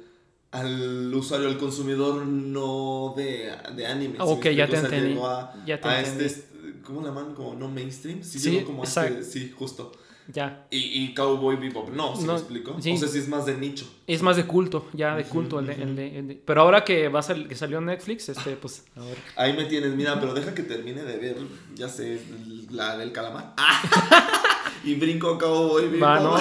al usuario, al consumidor no de, de anime. ¿sí me Ok, ya explico? te entendí, a, ya te a entendí. este, ¿cómo le llaman? Como no mainstream. Sí, Sí, como este, sí, justo. Ya. Y, y Cowboy Bebop, no, ¿sí No, me explico? sí. O sea, sí es más de nicho. Es más de culto, ya de culto. el de- el de- el de- Pero ahora que va a que salió Netflix, este, pues, a ver. Ahí me tienes, mira, pero deja que termine de ver, ya sé, la del calamar. y brinco a Cowboy Bebop. Va, ¿no?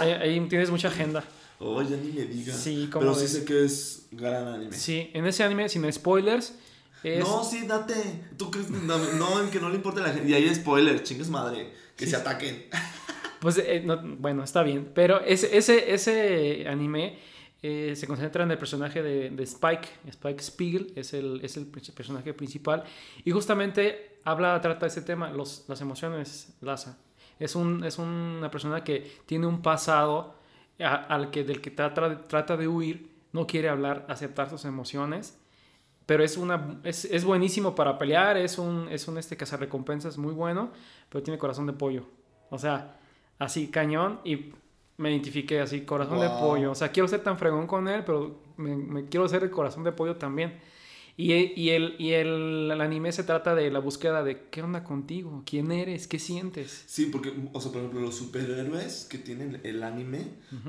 Ahí, ahí tienes mucha agenda. Oh, ya ni me digas. Sí, ¿cómo Pero sí ves? sé que es gran anime. Sí, en ese anime, sin spoilers, es... No, sí, date. ¿Tú crees que no, no, en que no le importa a la gente? Y ahí spoiler, chingues madre. Que Sí, se ataquen. Pues, eh, no, bueno, está bien. Pero ese, ese, ese anime eh, se concentra en el personaje de, de Spike. Spike Spiegel es el, es el personaje principal. Y justamente habla, trata ese tema, los, las emociones, Laza. Es, un, es una persona que tiene un pasado a- al que, del que trata, trata de huir, no quiere hablar, aceptar sus emociones. Pero es, una, es, es buenísimo para pelear, es un, es un este cazarrecompensas muy bueno, pero tiene corazón de pollo. O sea, así cañón y me identifiqué así, corazón de pollo. O sea, quiero ser tan fregón con él, pero me, me quiero ser el corazón de pollo también. Y, y, el, y el, el anime se trata de la búsqueda de qué onda contigo, quién eres, qué sientes. Sí, porque, o sea, por ejemplo, los superhéroes que tienen el anime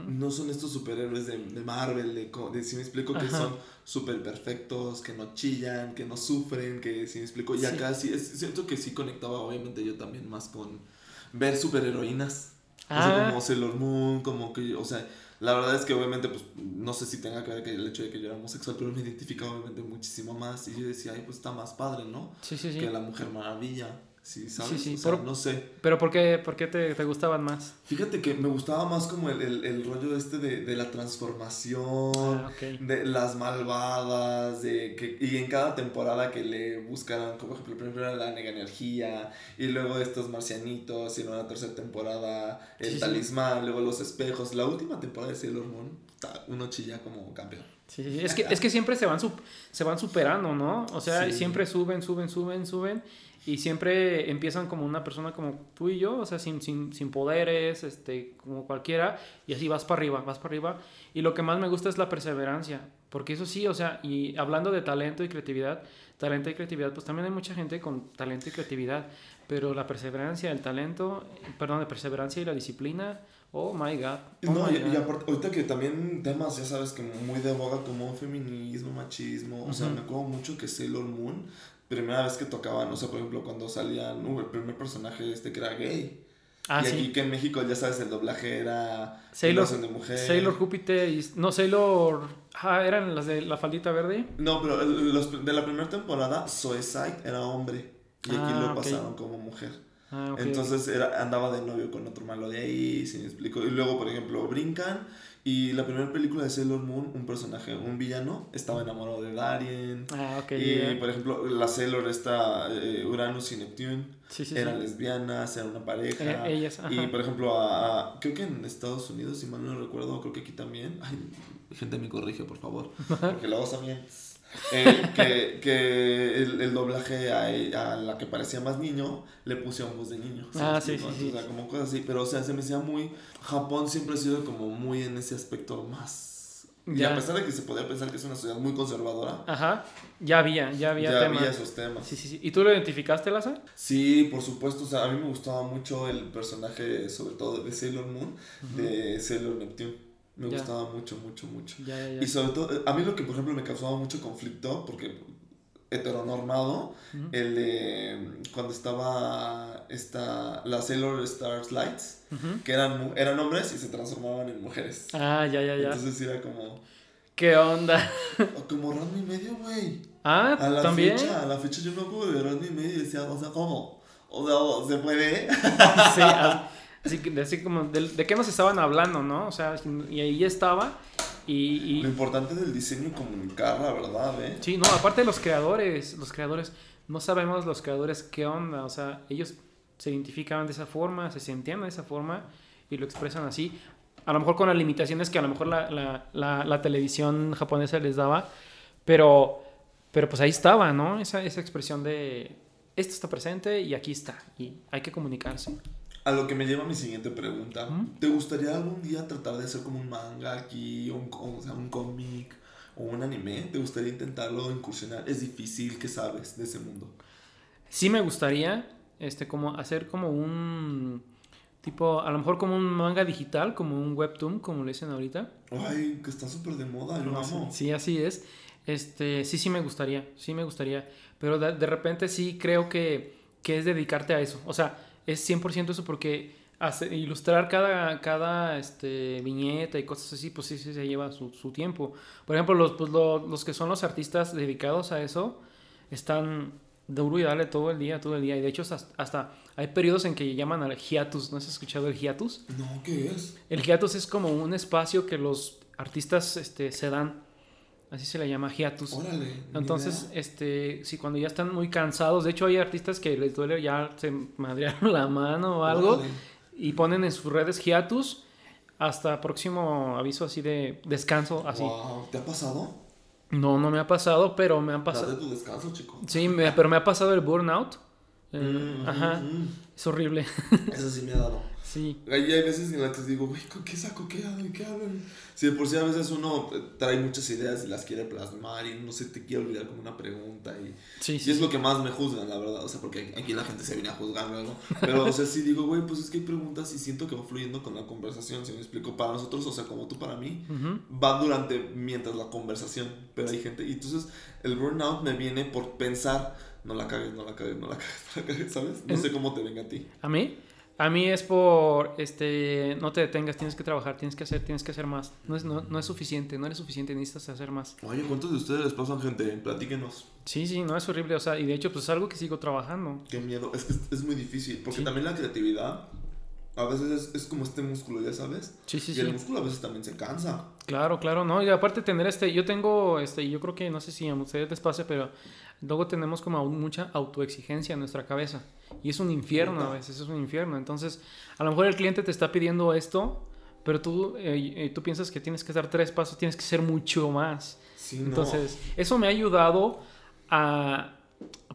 no son estos superhéroes de, de Marvel, de, de si me explico, que Ajá. son súper perfectos, que no chillan, que no sufren, que si me explico. Y Sí. acá sí, es cierto que sí conectaba, obviamente, yo también más con ver superheroínas. O Ah. sea, como Sailor Moon, como que, o sea, la verdad es que obviamente, pues, no sé si tenga que ver que el hecho de que yo era homosexual, pero me identificaba obviamente muchísimo más. Y yo decía, ay, pues está más padre, ¿no? Sí, sí, sí. Que la Mujer Maravilla. Sí, ¿sabes? Sí, sí, O sea, por- no sé. Pero ¿por qué, por qué te, te gustaban más? Fíjate que me gustaba más como el, el, el rollo este de, de la transformación, Ah, de las malvadas, de que, y en cada temporada que le buscaran, como por ejemplo, primero era la nega energía, y luego estos marcianitos, y luego la tercera temporada, el Sí, talismán, luego los espejos. La última temporada de Sailor Moon, uno chilla como campeón. Sí. Es, que, es que siempre se van, se van superando, ¿no? O sea, siempre suben, suben, suben, suben. Y siempre empiezan como una persona como tú y yo, o sea, sin, sin, sin poderes, este, como cualquiera. Y así vas para arriba, vas para arriba. Y lo que más me gusta es la perseverancia. Porque eso sí, o sea, y hablando de talento y creatividad, talento y creatividad, pues también hay mucha gente con talento y creatividad. Pero la perseverancia, el talento, perdón, la perseverancia y la disciplina, oh my god. oh No, my y, y God. aparte, ahorita que también temas, ya sabes, como muy de boga, como feminismo, machismo. O sea, me acuerdo mucho que Sailor Moon, primera vez que tocaban, o sea, por ejemplo, cuando salían, uh, el primer personaje este que era gay. Ah, y sí. aquí que en México, ya sabes, el doblaje era Sailor, Invasión de mujer. Sailor Júpiter y... No, Sailor... Ah, eran las de la faldita verde. No, pero los, de la primera temporada, Suicide era hombre. Y aquí Ah, lo pasaron como mujer. Ah. Entonces era, andaba de novio con otro malo de ahí, si me explico. Y luego, por ejemplo, brincan. Y la primera película de Sailor Moon, un personaje, un villano, estaba enamorado de Darien. Ah, ok. y, por ejemplo, la Sailor, esta eh, Uranus y Neptune, Sí, sí, sí. eran lesbianas, eran una pareja. Eh, ellas. Y por ejemplo, a, a- creo que en Estados Unidos, si mal no recuerdo, creo que aquí también. Ay, gente me corrige, por favor. Porque luego también. eh, que que el, el doblaje a, a la que parecía más niño le pusieron voz de niño. ¿sí me Ah, sí, sí, sí. O sea, como cosas así. Pero, o sea, se me hacía muy. Japón siempre ha sido como muy en ese aspecto más. Y Ya. a pesar de que se podía pensar que es una sociedad muy conservadora, Ajá. Ya había, ya había ya había esos temas. Sí, sí, sí. ¿Y tú lo identificaste, Laza? Sí, por supuesto. O sea, a mí me gustaba mucho el personaje, sobre todo de Sailor Moon, de Sailor Neptune. Me Ya. gustaba mucho, mucho, mucho. Ya, ya, ya. Y sobre todo, a mí lo que por ejemplo me causaba mucho conflicto, porque heteronormado, el de cuando estaba esta, la Sailor Stars Lights, que eran, eran hombres y se transformaban en mujeres. Ah, ya, ya, ya. Entonces era como, ¿Qué onda? como Ranma y medio, güey. Ah, A la también. fecha, a la fecha yo me acuerdo de Ranma y medio y decía, o sea, ¿cómo? O sea, ¿se puede? Sí, así, que- así como, de, de qué nos estaban hablando, ¿no? O sea, y ahí estaba. Y, Lo y importante del diseño comunicar, la verdad, ¿eh? sí, no, aparte de los creadores, los creadores, no sabemos los creadores qué onda, o sea, ellos se identificaban de esa forma, se sentían de esa forma y lo expresan así. A lo mejor con las limitaciones que a lo mejor la, la, la, la televisión japonesa les daba, pero, pero pues ahí estaba, ¿no? Esa, esa expresión de esto está presente y aquí está, y hay que comunicarse. A lo que me lleva mi siguiente pregunta. ¿Te gustaría algún día tratar de hacer como un manga aquí, o un, o sea, un cómic o un anime? ¿Te gustaría intentarlo, incursionar? Es difícil, ¿qué sabes de ese mundo? Sí me gustaría, este, como hacer como un tipo, a lo mejor como un manga digital, como un webtoon, como le dicen ahorita. Ay, que está súper de moda, yo amo. Sí, así es. Este, sí, sí me gustaría, sí me gustaría. Pero de, de repente sí creo que, que es dedicarte a eso. O sea, es 100% eso porque ilustrar cada, cada este, viñeta y cosas así, pues sí, sí se lleva su, su tiempo. Por ejemplo, los, pues, lo- los que son los artistas dedicados a eso están duro y dale todo el día, todo el día. Y de hecho, hasta, hasta hay periodos en que llaman al hiatus. ¿No has escuchado el hiatus? No, ¿qué es? El hiatus es como un espacio que los artistas este, se dan. Así se le llama hiatus. Órale. Entonces, este, sí, cuando ya están muy cansados, de hecho hay artistas que les duele, ya se madrearon la mano o algo, Órale. y ponen en sus redes hiatus hasta próximo aviso así de descanso, así. Wow, ¿te ha pasado? No, no me ha pasado, pero me han Date pasado. tu descanso, chico. Sí, me- pero me ha pasado el burnout. Eh, Mm, ajá, mm, es horrible. Eso sí me ha dado. Sí. Hay, hay veces en las que digo, güey, ¿con qué saco? ¿Qué hablan? ¿Qué hablan? Si de por sí a veces uno eh, trae muchas ideas y las quiere plasmar y no se te quiere olvidar como una pregunta y, Sí, y sí. es lo que más me juzgan, la verdad, o sea, porque aquí la gente se viene a juzgar luego, pero o sea, sí digo, güey, pues es que hay preguntas y siento que va fluyendo con la conversación, si me explico, para nosotros, o sea, como tú para mí, Ujú. va durante, mientras la conversación, pero hay gente, y entonces el burnout me viene por pensar, no la cagues, no la cagues, no la cagues, no la cagues, ¿sabes? No sé cómo te venga a ti. ¿A mí? A mí es por, este, no te detengas, tienes que trabajar, tienes que hacer, tienes que hacer más. No es, no, no es suficiente, no eres suficiente, necesitas hacer más. Oye, ¿cuántos de ustedes les pasan, gente? Platíquenos. Sí, sí, no es horrible, o sea, y de hecho, pues es algo que sigo trabajando. Qué miedo, es que es, muy difícil, porque Sí. también la creatividad a veces es, es como este músculo, ya sabes. Sí, sí, y sí. el músculo a veces también se cansa. Claro, claro, no, y aparte tener este, yo tengo, este, yo creo que, no sé si a ustedes les pase, pero luego tenemos como mucha autoexigencia en nuestra cabeza. Y es un infierno a veces, es un infierno. Entonces, a lo mejor el cliente te está pidiendo esto, pero tú, eh, eh, tú piensas que tienes que dar tres pasos, tienes que ser mucho más. Sí, no. Entonces, eso me ha ayudado a,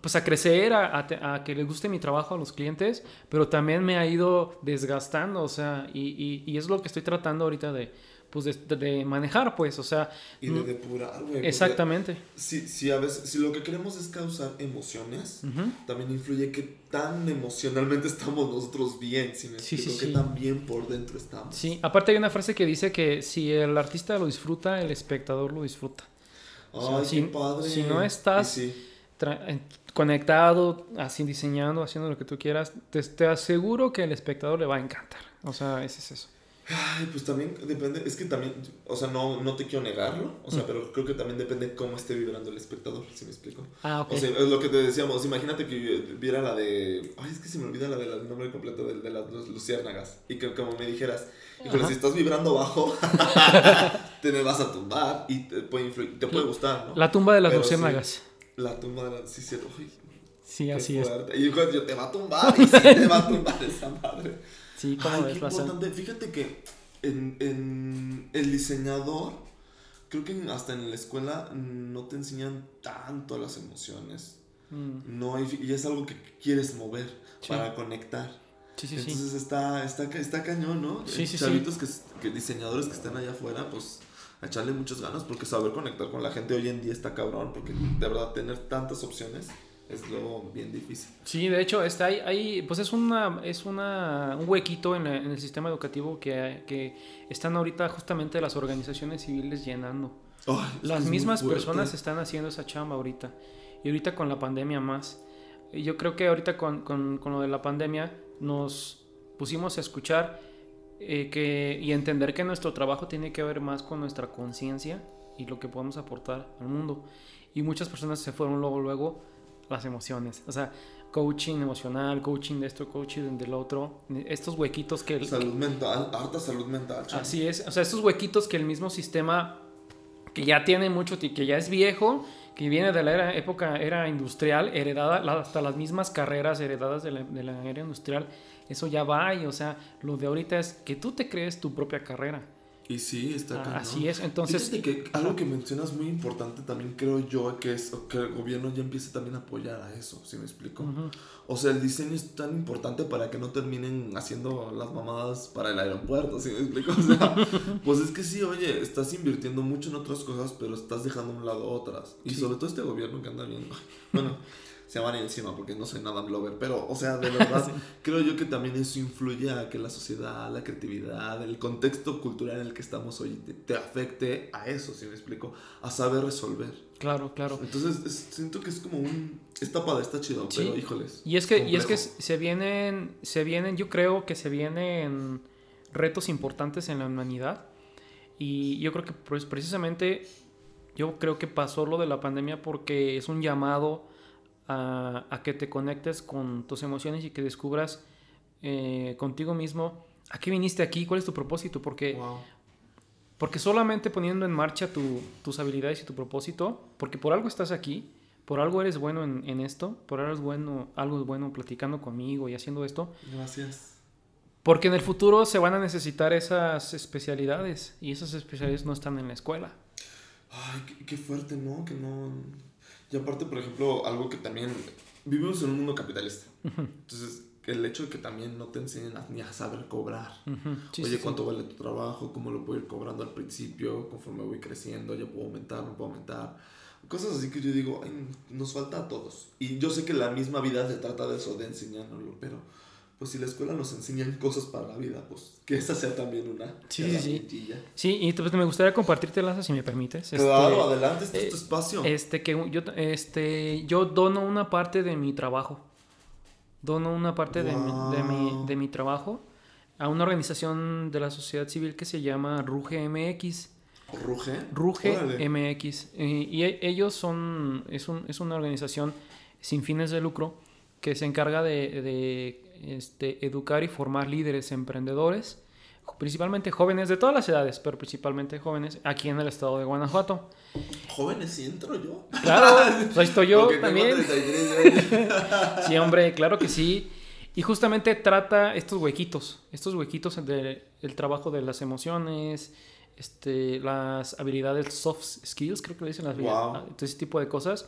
pues a crecer, a, a a que les guste mi trabajo a los clientes, pero también me ha ido desgastando, o sea, y, y- y es lo que estoy tratando ahorita de, pues de, de manejar, pues, o sea, y de depurar, güey. exactamente. Si, si a veces, si lo que queremos es causar emociones, Ujú. también influye que tan emocionalmente estamos nosotros bien, si me Sí, sí, explico, que sí. tan bien por dentro estamos. Sí, aparte hay una frase que dice que si el artista lo disfruta, el espectador lo disfruta. Ay, O sea, qué si- padre. si no estás- sí. conectado, así diseñando, haciendo lo que tú quieras, te, te aseguro que el espectador le va a encantar. O sea, ese es eso. Ay, pues también depende, es que también, o sea, no, no te quiero negarlo, o sea, pero creo que también depende cómo esté vibrando el espectador, si me explico. Ah, ok. O sea, es lo que te decíamos, imagínate que viera la de, ay, es que se me olvida la del nombre completo de, de las lu- luciérnagas, y que como me dijeras, Ajá. si estás vibrando bajo, te me vas a tumbar y te puede, influir, te puede gustar, ¿no? la tumba de las Pero luciérnagas. sí, la tumba de la, sí, cierto, ay, Sí, así es. Y yo te va a tumbar, y sí te va a tumbar esa madre. Sí, ¿cómo Ay, qué importante. Fíjate que en, en el diseñador, creo que hasta en la escuela no te enseñan tanto las emociones. Mm, No hay, y es algo que quieres mover Sí. para conectar. Sí, sí. Entonces está, está, está cañón, ¿no? Sí, sí, sí. Chavitos Que, que diseñadores que están allá afuera, pues a echarle muchas ganas porque saber conectar con la gente hoy en día está cabrón porque de verdad tener tantas opciones es luego bien difícil. Sí, de hecho, está ahí, ahí, pues es una, es una, un huequito en, la- en el sistema educativo que, que están ahorita justamente las organizaciones civiles llenando. Que Las mismas personas están haciendo esa chamba ahorita. Y ahorita con la pandemia más. Yo creo que ahorita con, con- con lo de la pandemia nos pusimos a escuchar eh, que, y entender que nuestro trabajo tiene que ver más con nuestra conciencia y lo que podemos aportar al mundo. Y muchas personas se fueron luego, luego las emociones. O sea, coaching emocional, coaching de esto, coaching del otro. Estos huequitos que... Salud mental, harta salud mental. chavo. Así es, o sea, estos huequitos que el mismo sistema que ya tiene mucho, que ya es viejo, que viene de la era, época era industrial, heredada, la- hasta las mismas carreras heredadas de la, de la era industrial, eso ya va y, o sea, lo de ahorita es que tú te crees tu propia carrera. Y sí, está Ah, cañón. así es, entonces- Fíjate que algo que mencionas muy importante también creo yo que es que el gobierno ya empiece también a apoyar a eso, ¿sí me explico? O sea, el diseño es tan importante para que no terminen haciendo las mamadas para el aeropuerto, ¿sí me explico? O sea, pues es que sí, oye, estás invirtiendo mucho en otras cosas, pero estás dejando a un lado otras. Y Sí. sobre todo este gobierno que anda bien, bueno, se van encima porque no soy nada blover, pero, o sea, de verdad, creo yo que también eso influye a que la sociedad, la creatividad, el contexto cultural en el que estamos hoy te, te afecte a eso, ¿sí me explico? A saber resolver. Claro, claro. Entonces, es- siento que es como un... Esta padre está chido, Sí. pero híjoles. Y es que, y es que se vienen, se vienen, yo creo que se vienen retos importantes en la humanidad. Y yo creo que pues precisamente, yo creo que pasó lo de la pandemia porque es un llamado a, a que te conectes con tus emociones y que descubras eh, contigo mismo a qué viniste aquí, cuál es tu propósito, porque Wow. porque solamente poniendo en marcha tu- tus habilidades y tu propósito, porque por algo estás aquí, por algo eres bueno en, en esto, por algo es bueno, algo es bueno platicando conmigo y haciendo esto, Gracias. porque en el futuro se van a necesitar esas especialidades y esas especialidades no están en la escuela. Ay, qué, qué fuerte, ¿no? Que no... Y aparte, por ejemplo, algo que también... Vivimos en un mundo capitalista. Entonces, que el hecho de que también no te enseñen a- ni a saber cobrar. Ujú, sí, Oye, sí, sí. ¿cuánto vale tu trabajo? ¿Cómo lo puedo ir cobrando al principio? Conforme voy creciendo, ya puedo aumentar, no puedo aumentar. Cosas así que yo digo, "Ay, nos falta a todos. Y yo sé que la misma vida se trata de eso, de enseñárnoslo, pero pues si la escuela nos enseñan cosas para la vida, pues que esa sea también una Sí, sí, sí. Sí, y pues me gustaría compartirte, Laza, si me permites. Claro, Este, adelante, este es eh, tu espacio. Este, que yo, este, yo dono una parte de mi trabajo. Dono una parte de, mi, de, mi, Wow. de mi trabajo a una organización de la sociedad civil que se llama Ruge MX. ¿Ruge? Ruge Órale. MX. Eh, y e- ellos son, es, un- es una organización sin fines de lucro que se encarga de, de, este, educar y formar líderes emprendedores, principalmente jóvenes de todas las edades, pero principalmente jóvenes aquí en el estado de Guanajuato. Jóvenes, si entro yo. Claro, pues ahí estoy yo Porque también. 33 años. Sí, hombre, claro que sí. Y justamente trata estos huequitos, estos huequitos del el trabajo de las emociones, este, las habilidades soft skills, creo que le dicen las Wow. todo ese tipo de cosas.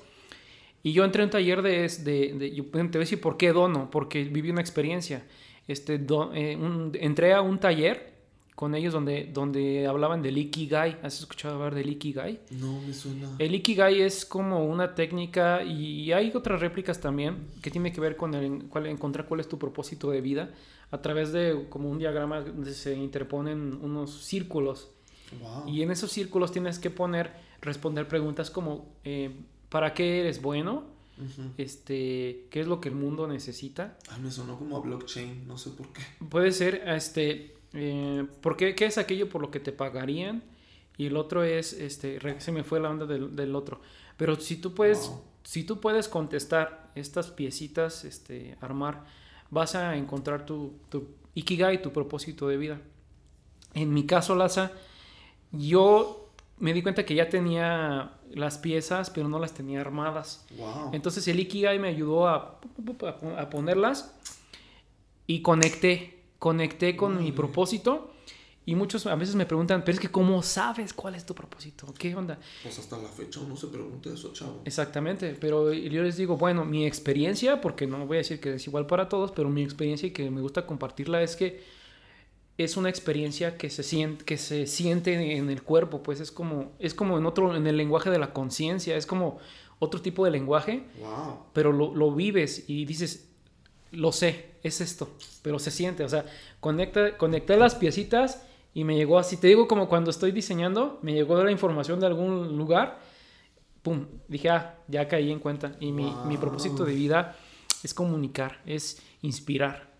Y yo entré a un taller de, de, de- yo te voy a decir por qué dono, porque viví una experiencia. Este, do- eh, un- entré a un taller con ellos donde, donde hablaban del Ikigai. ¿Has escuchado hablar del Ikigai? No, me suena. El Ikigai es como una técnica y hay otras réplicas también que tiene que ver con el, cuál- encontrar cuál es tu propósito de vida a través de como un diagrama donde se interponen unos círculos Wow. y en esos círculos tienes que poner, responder preguntas como eh, ¿para qué eres bueno? Este, qué es lo que el mundo necesita. Ay, me sonó como a blockchain, no sé por qué. Puede ser, este, eh, ¿por qué, qué es aquello por lo que te pagarían? Y el otro es, este, se me fue la onda del, del otro. Pero si tú puedes, Wow. si tú puedes contestar estas piecitas, este, armar, vas a encontrar tu, tu ikigai, tu propósito de vida. En mi caso, Laza, yo me di cuenta que ya tenía las piezas, pero no las tenía armadas. Wow. Entonces el Ikigai me ayudó a, a- ponerlas y conecté, conecté con mi propósito. Y muchos a veces me preguntan, pero es que ¿cómo sabes cuál es tu propósito? ¿Qué onda? Pues hasta la fecha uno se pregunta eso, chavo. Exactamente, pero yo les digo, bueno, mi experiencia, porque no voy a decir que es igual para todos, pero mi experiencia y que me gusta compartirla es que es una experiencia que se siente, que se siente en el cuerpo, pues es como, es como en otro, en el lenguaje de la conciencia, es como otro tipo de lenguaje Wow. pero lo, lo vives y dices, lo sé, es esto, pero se siente, o sea, conecta, conecté las piecitas y me llegó así, te digo como cuando estoy diseñando, me llegó la información de algún lugar, pum, dije, ah, ya caí en cuenta y mi, mi Wow. propósito de vida es comunicar, es inspirar.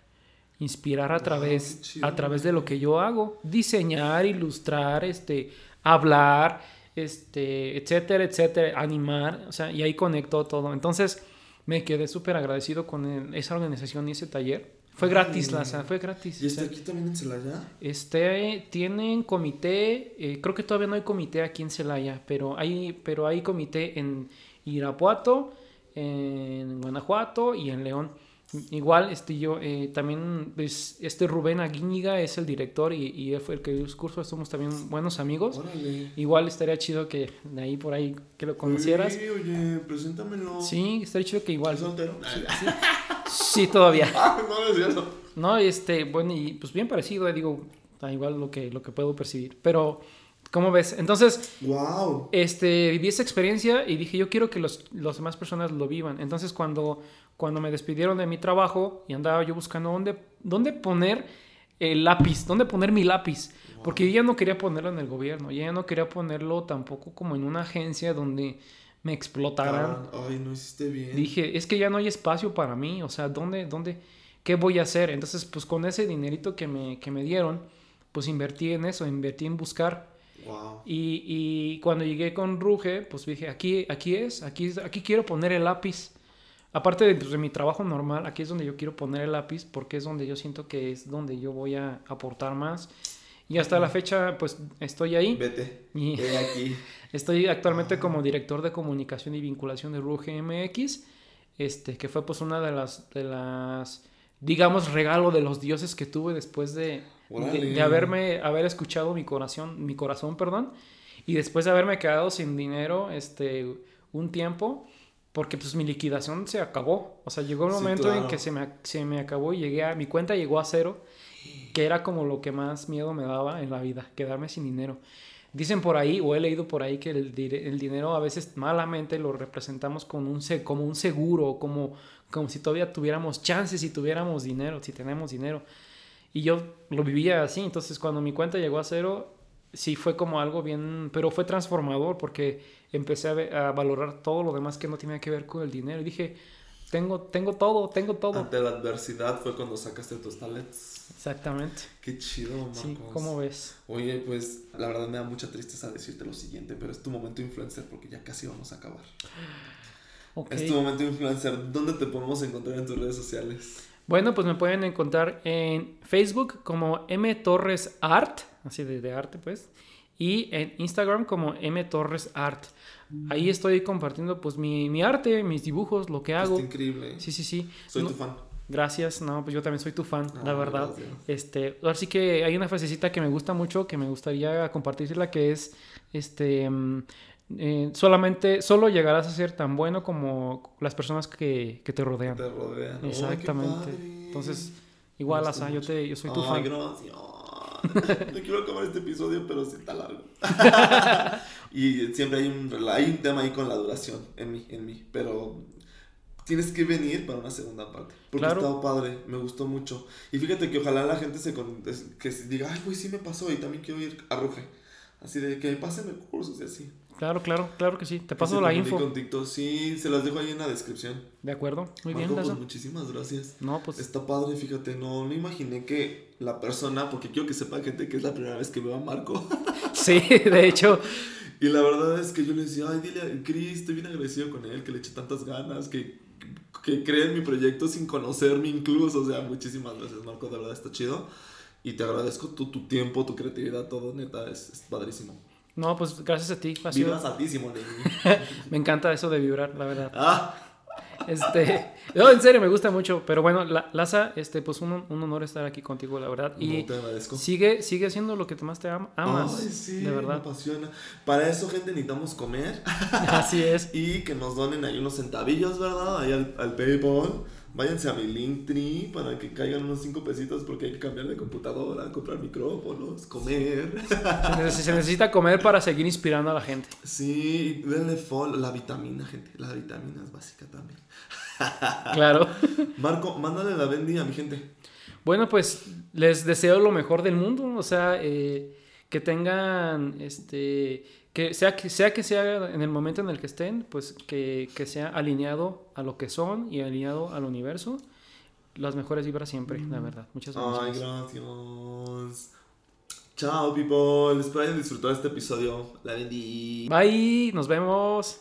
Inspirar a través, a través de lo que yo hago. Diseñar, ilustrar, este, hablar, este, etcétera, etcétera, animar, o sea, y ahí conectó todo. Entonces, me quedé súper agradecido con el- esa organización y ese taller. Fue gratis. Laza, fue gratis. ¿Y o sea, aquí también en Celaya? este, tienen comité, eh, creo que todavía no hay comité aquí en Celaya, pero hay, pero hay comité en Irapuato, en Guanajuato y en León. Igual, este, yo eh, también, pues, este Rubén Aguíñiga es el director y, y él fue el que dio los cursos, somos también buenos amigos. Órale. Igual estaría chido que de ahí por ahí que lo conocieras. Oye, oye, preséntamelo. Sí, estaría chido que igual. ¿Es soltero? Sí, todavía. Ah, no, es cierto. No, este, bueno, y pues bien parecido, eh, digo, da igual lo que, lo que puedo percibir. Pero, ¿cómo ves? Entonces, Wow. este, viví esa experiencia y dije, yo quiero que los, las demás personas lo vivan. Entonces, cuando, cuando me despidieron de mi trabajo y andaba yo buscando dónde, dónde poner el lápiz, dónde poner mi lápiz. Porque yo ya no quería ponerlo en el gobierno, yo ya no quería ponerlo tampoco como en una agencia donde me explotaran. Ay, no hiciste bien. Dije, es que ya no hay espacio para mí, o sea, ¿dónde, dónde, qué voy a hacer? Entonces, pues con ese dinerito que me, que me dieron, pues invertí en eso, invertí en buscar. Wow. Y, y cuando llegué con Ruge, pues dije, aquí, aquí es, aquí, aquí quiero poner el lápiz. Aparte de, pues, de mi trabajo normal, aquí es donde yo quiero poner el lápiz porque es donde yo siento que es donde yo voy a aportar más. Y hasta la fecha, pues estoy ahí. Vete. Y- aquí. Estoy actualmente como director de comunicación y vinculación de Ruge MX, este, que fue pues una de las, de las, digamos, regalo de los dioses que tuve después de, de, de haberme, haber escuchado mi corazón, mi corazón, perdón, y después de haberme quedado sin dinero, este, un tiempo, porque pues mi liquidación se acabó, o sea, llegó Sí, momento en que se me, se me acabó y llegué a, mi cuenta llegó a cero, que era como lo que más miedo me daba en la vida, quedarme sin dinero. Dicen por ahí, o he leído por ahí, que el, el dinero a veces malamente lo representamos con un, se- como un seguro, como, como si todavía tuviéramos chances, si tuviéramos dinero, si tenemos dinero. Y yo lo vivía así, entonces cuando mi cuenta llegó a cero, sí fue como algo bien, pero fue transformador porque empecé a, valorar todo lo demás que no tenía que ver con el dinero. Y dije, tengo, tengo todo, tengo todo. Ante la adversidad fue cuando sacaste tus talents. Exactamente. Qué chido, Marcos. Sí, ¿cómo ves? Oye, pues la verdad me da mucha tristeza decirte lo siguiente, pero es tu momento influencer porque ya casi vamos a acabar. Es tu momento influencer. ¿Dónde te podemos encontrar en tus redes sociales? Bueno, pues me pueden encontrar en Facebook como M Torres Art, así de, de arte pues, y en Instagram como M Torres Art. Ahí estoy compartiendo pues mi, mi arte, mis dibujos, lo que hago. Está increíble. Sí, sí, sí. Soy No- tu fan. Gracias, no, pues yo también soy tu fan, la Ah, verdad. gracias. Este, ahora sí que hay una frasecita que me gusta mucho, que me gustaría compartirla, que es, este, mm, eh, solamente, solo llegarás a ser tan bueno como las personas que, que te rodean. Te rodean. Exactamente. Entonces, igual, Asa, yo, te, yo soy tu Ay, fan. gracias. No quiero acabar este episodio, pero sí está largo. y siempre hay un, hay un tema ahí con la duración en mí, en mí. Pero tienes que venir para una segunda parte. Porque Claro. estado padre, me gustó mucho. Y fíjate que ojalá la gente se con- que se diga, ay, güey, sí me pasó y también quiero ir a Ruge. Así de que pásenme cursos y así. Claro, claro, claro que sí. Te paso la info. Sí, se las dejo ahí en la descripción. De acuerdo. Muy bien, Marco, pues Laza. muchísimas gracias. No, pues Está padre, fíjate, no, no imaginé que la persona, porque quiero que sepa gente que es la primera vez que veo a Marco. sí, de hecho, Y la verdad es que yo le decía, ay, dile a Chris, estoy bien agradecido con él, que le eche tantas ganas, que, que cree en mi proyecto sin conocerme incluso. O sea, muchísimas gracias, Marco, de verdad está chido. Y te agradezco tu, tu tiempo, tu creatividad, todo, neta, es, es padrísimo. no, pues gracias a ti. ha sido- Vibras altísimo. Me encanta eso de vibrar, la verdad. ah, Este, no, en serio, me gusta mucho. Pero bueno, La- Laza, este, pues un, un honor estar aquí contigo, la verdad. Y no, te agradezco. sigue, sigue haciendo lo que más te am- amas. Ay, sí, de me verdad. apasiona. Para eso, gente, necesitamos comer. Así es. Y que nos donen ahí unos centavillos, ¿verdad? Ahí al, al PayPal. Váyanse a mi Linktree para que caigan unos 5 pesitos porque hay que cambiar de computadora, comprar micrófonos, comer. Se, neces- se necesita comer para seguir inspirando a la gente. Sí, denle follow. La vitamina, gente. La vitamina es básica también. Claro. Marco, mándale la bendy a mi gente. Bueno, pues les deseo lo mejor del mundo. O sea, eh, que tengan, este, que sea, que sea que sea en el momento en el que estén, pues que, que sea alineado a lo que son y alineado al universo. Las mejores vibras siempre, la verdad. Muchas Ay, gracias. gracias. Chao, people. Espero hayan disfrutado este episodio. La. Bye, nos vemos.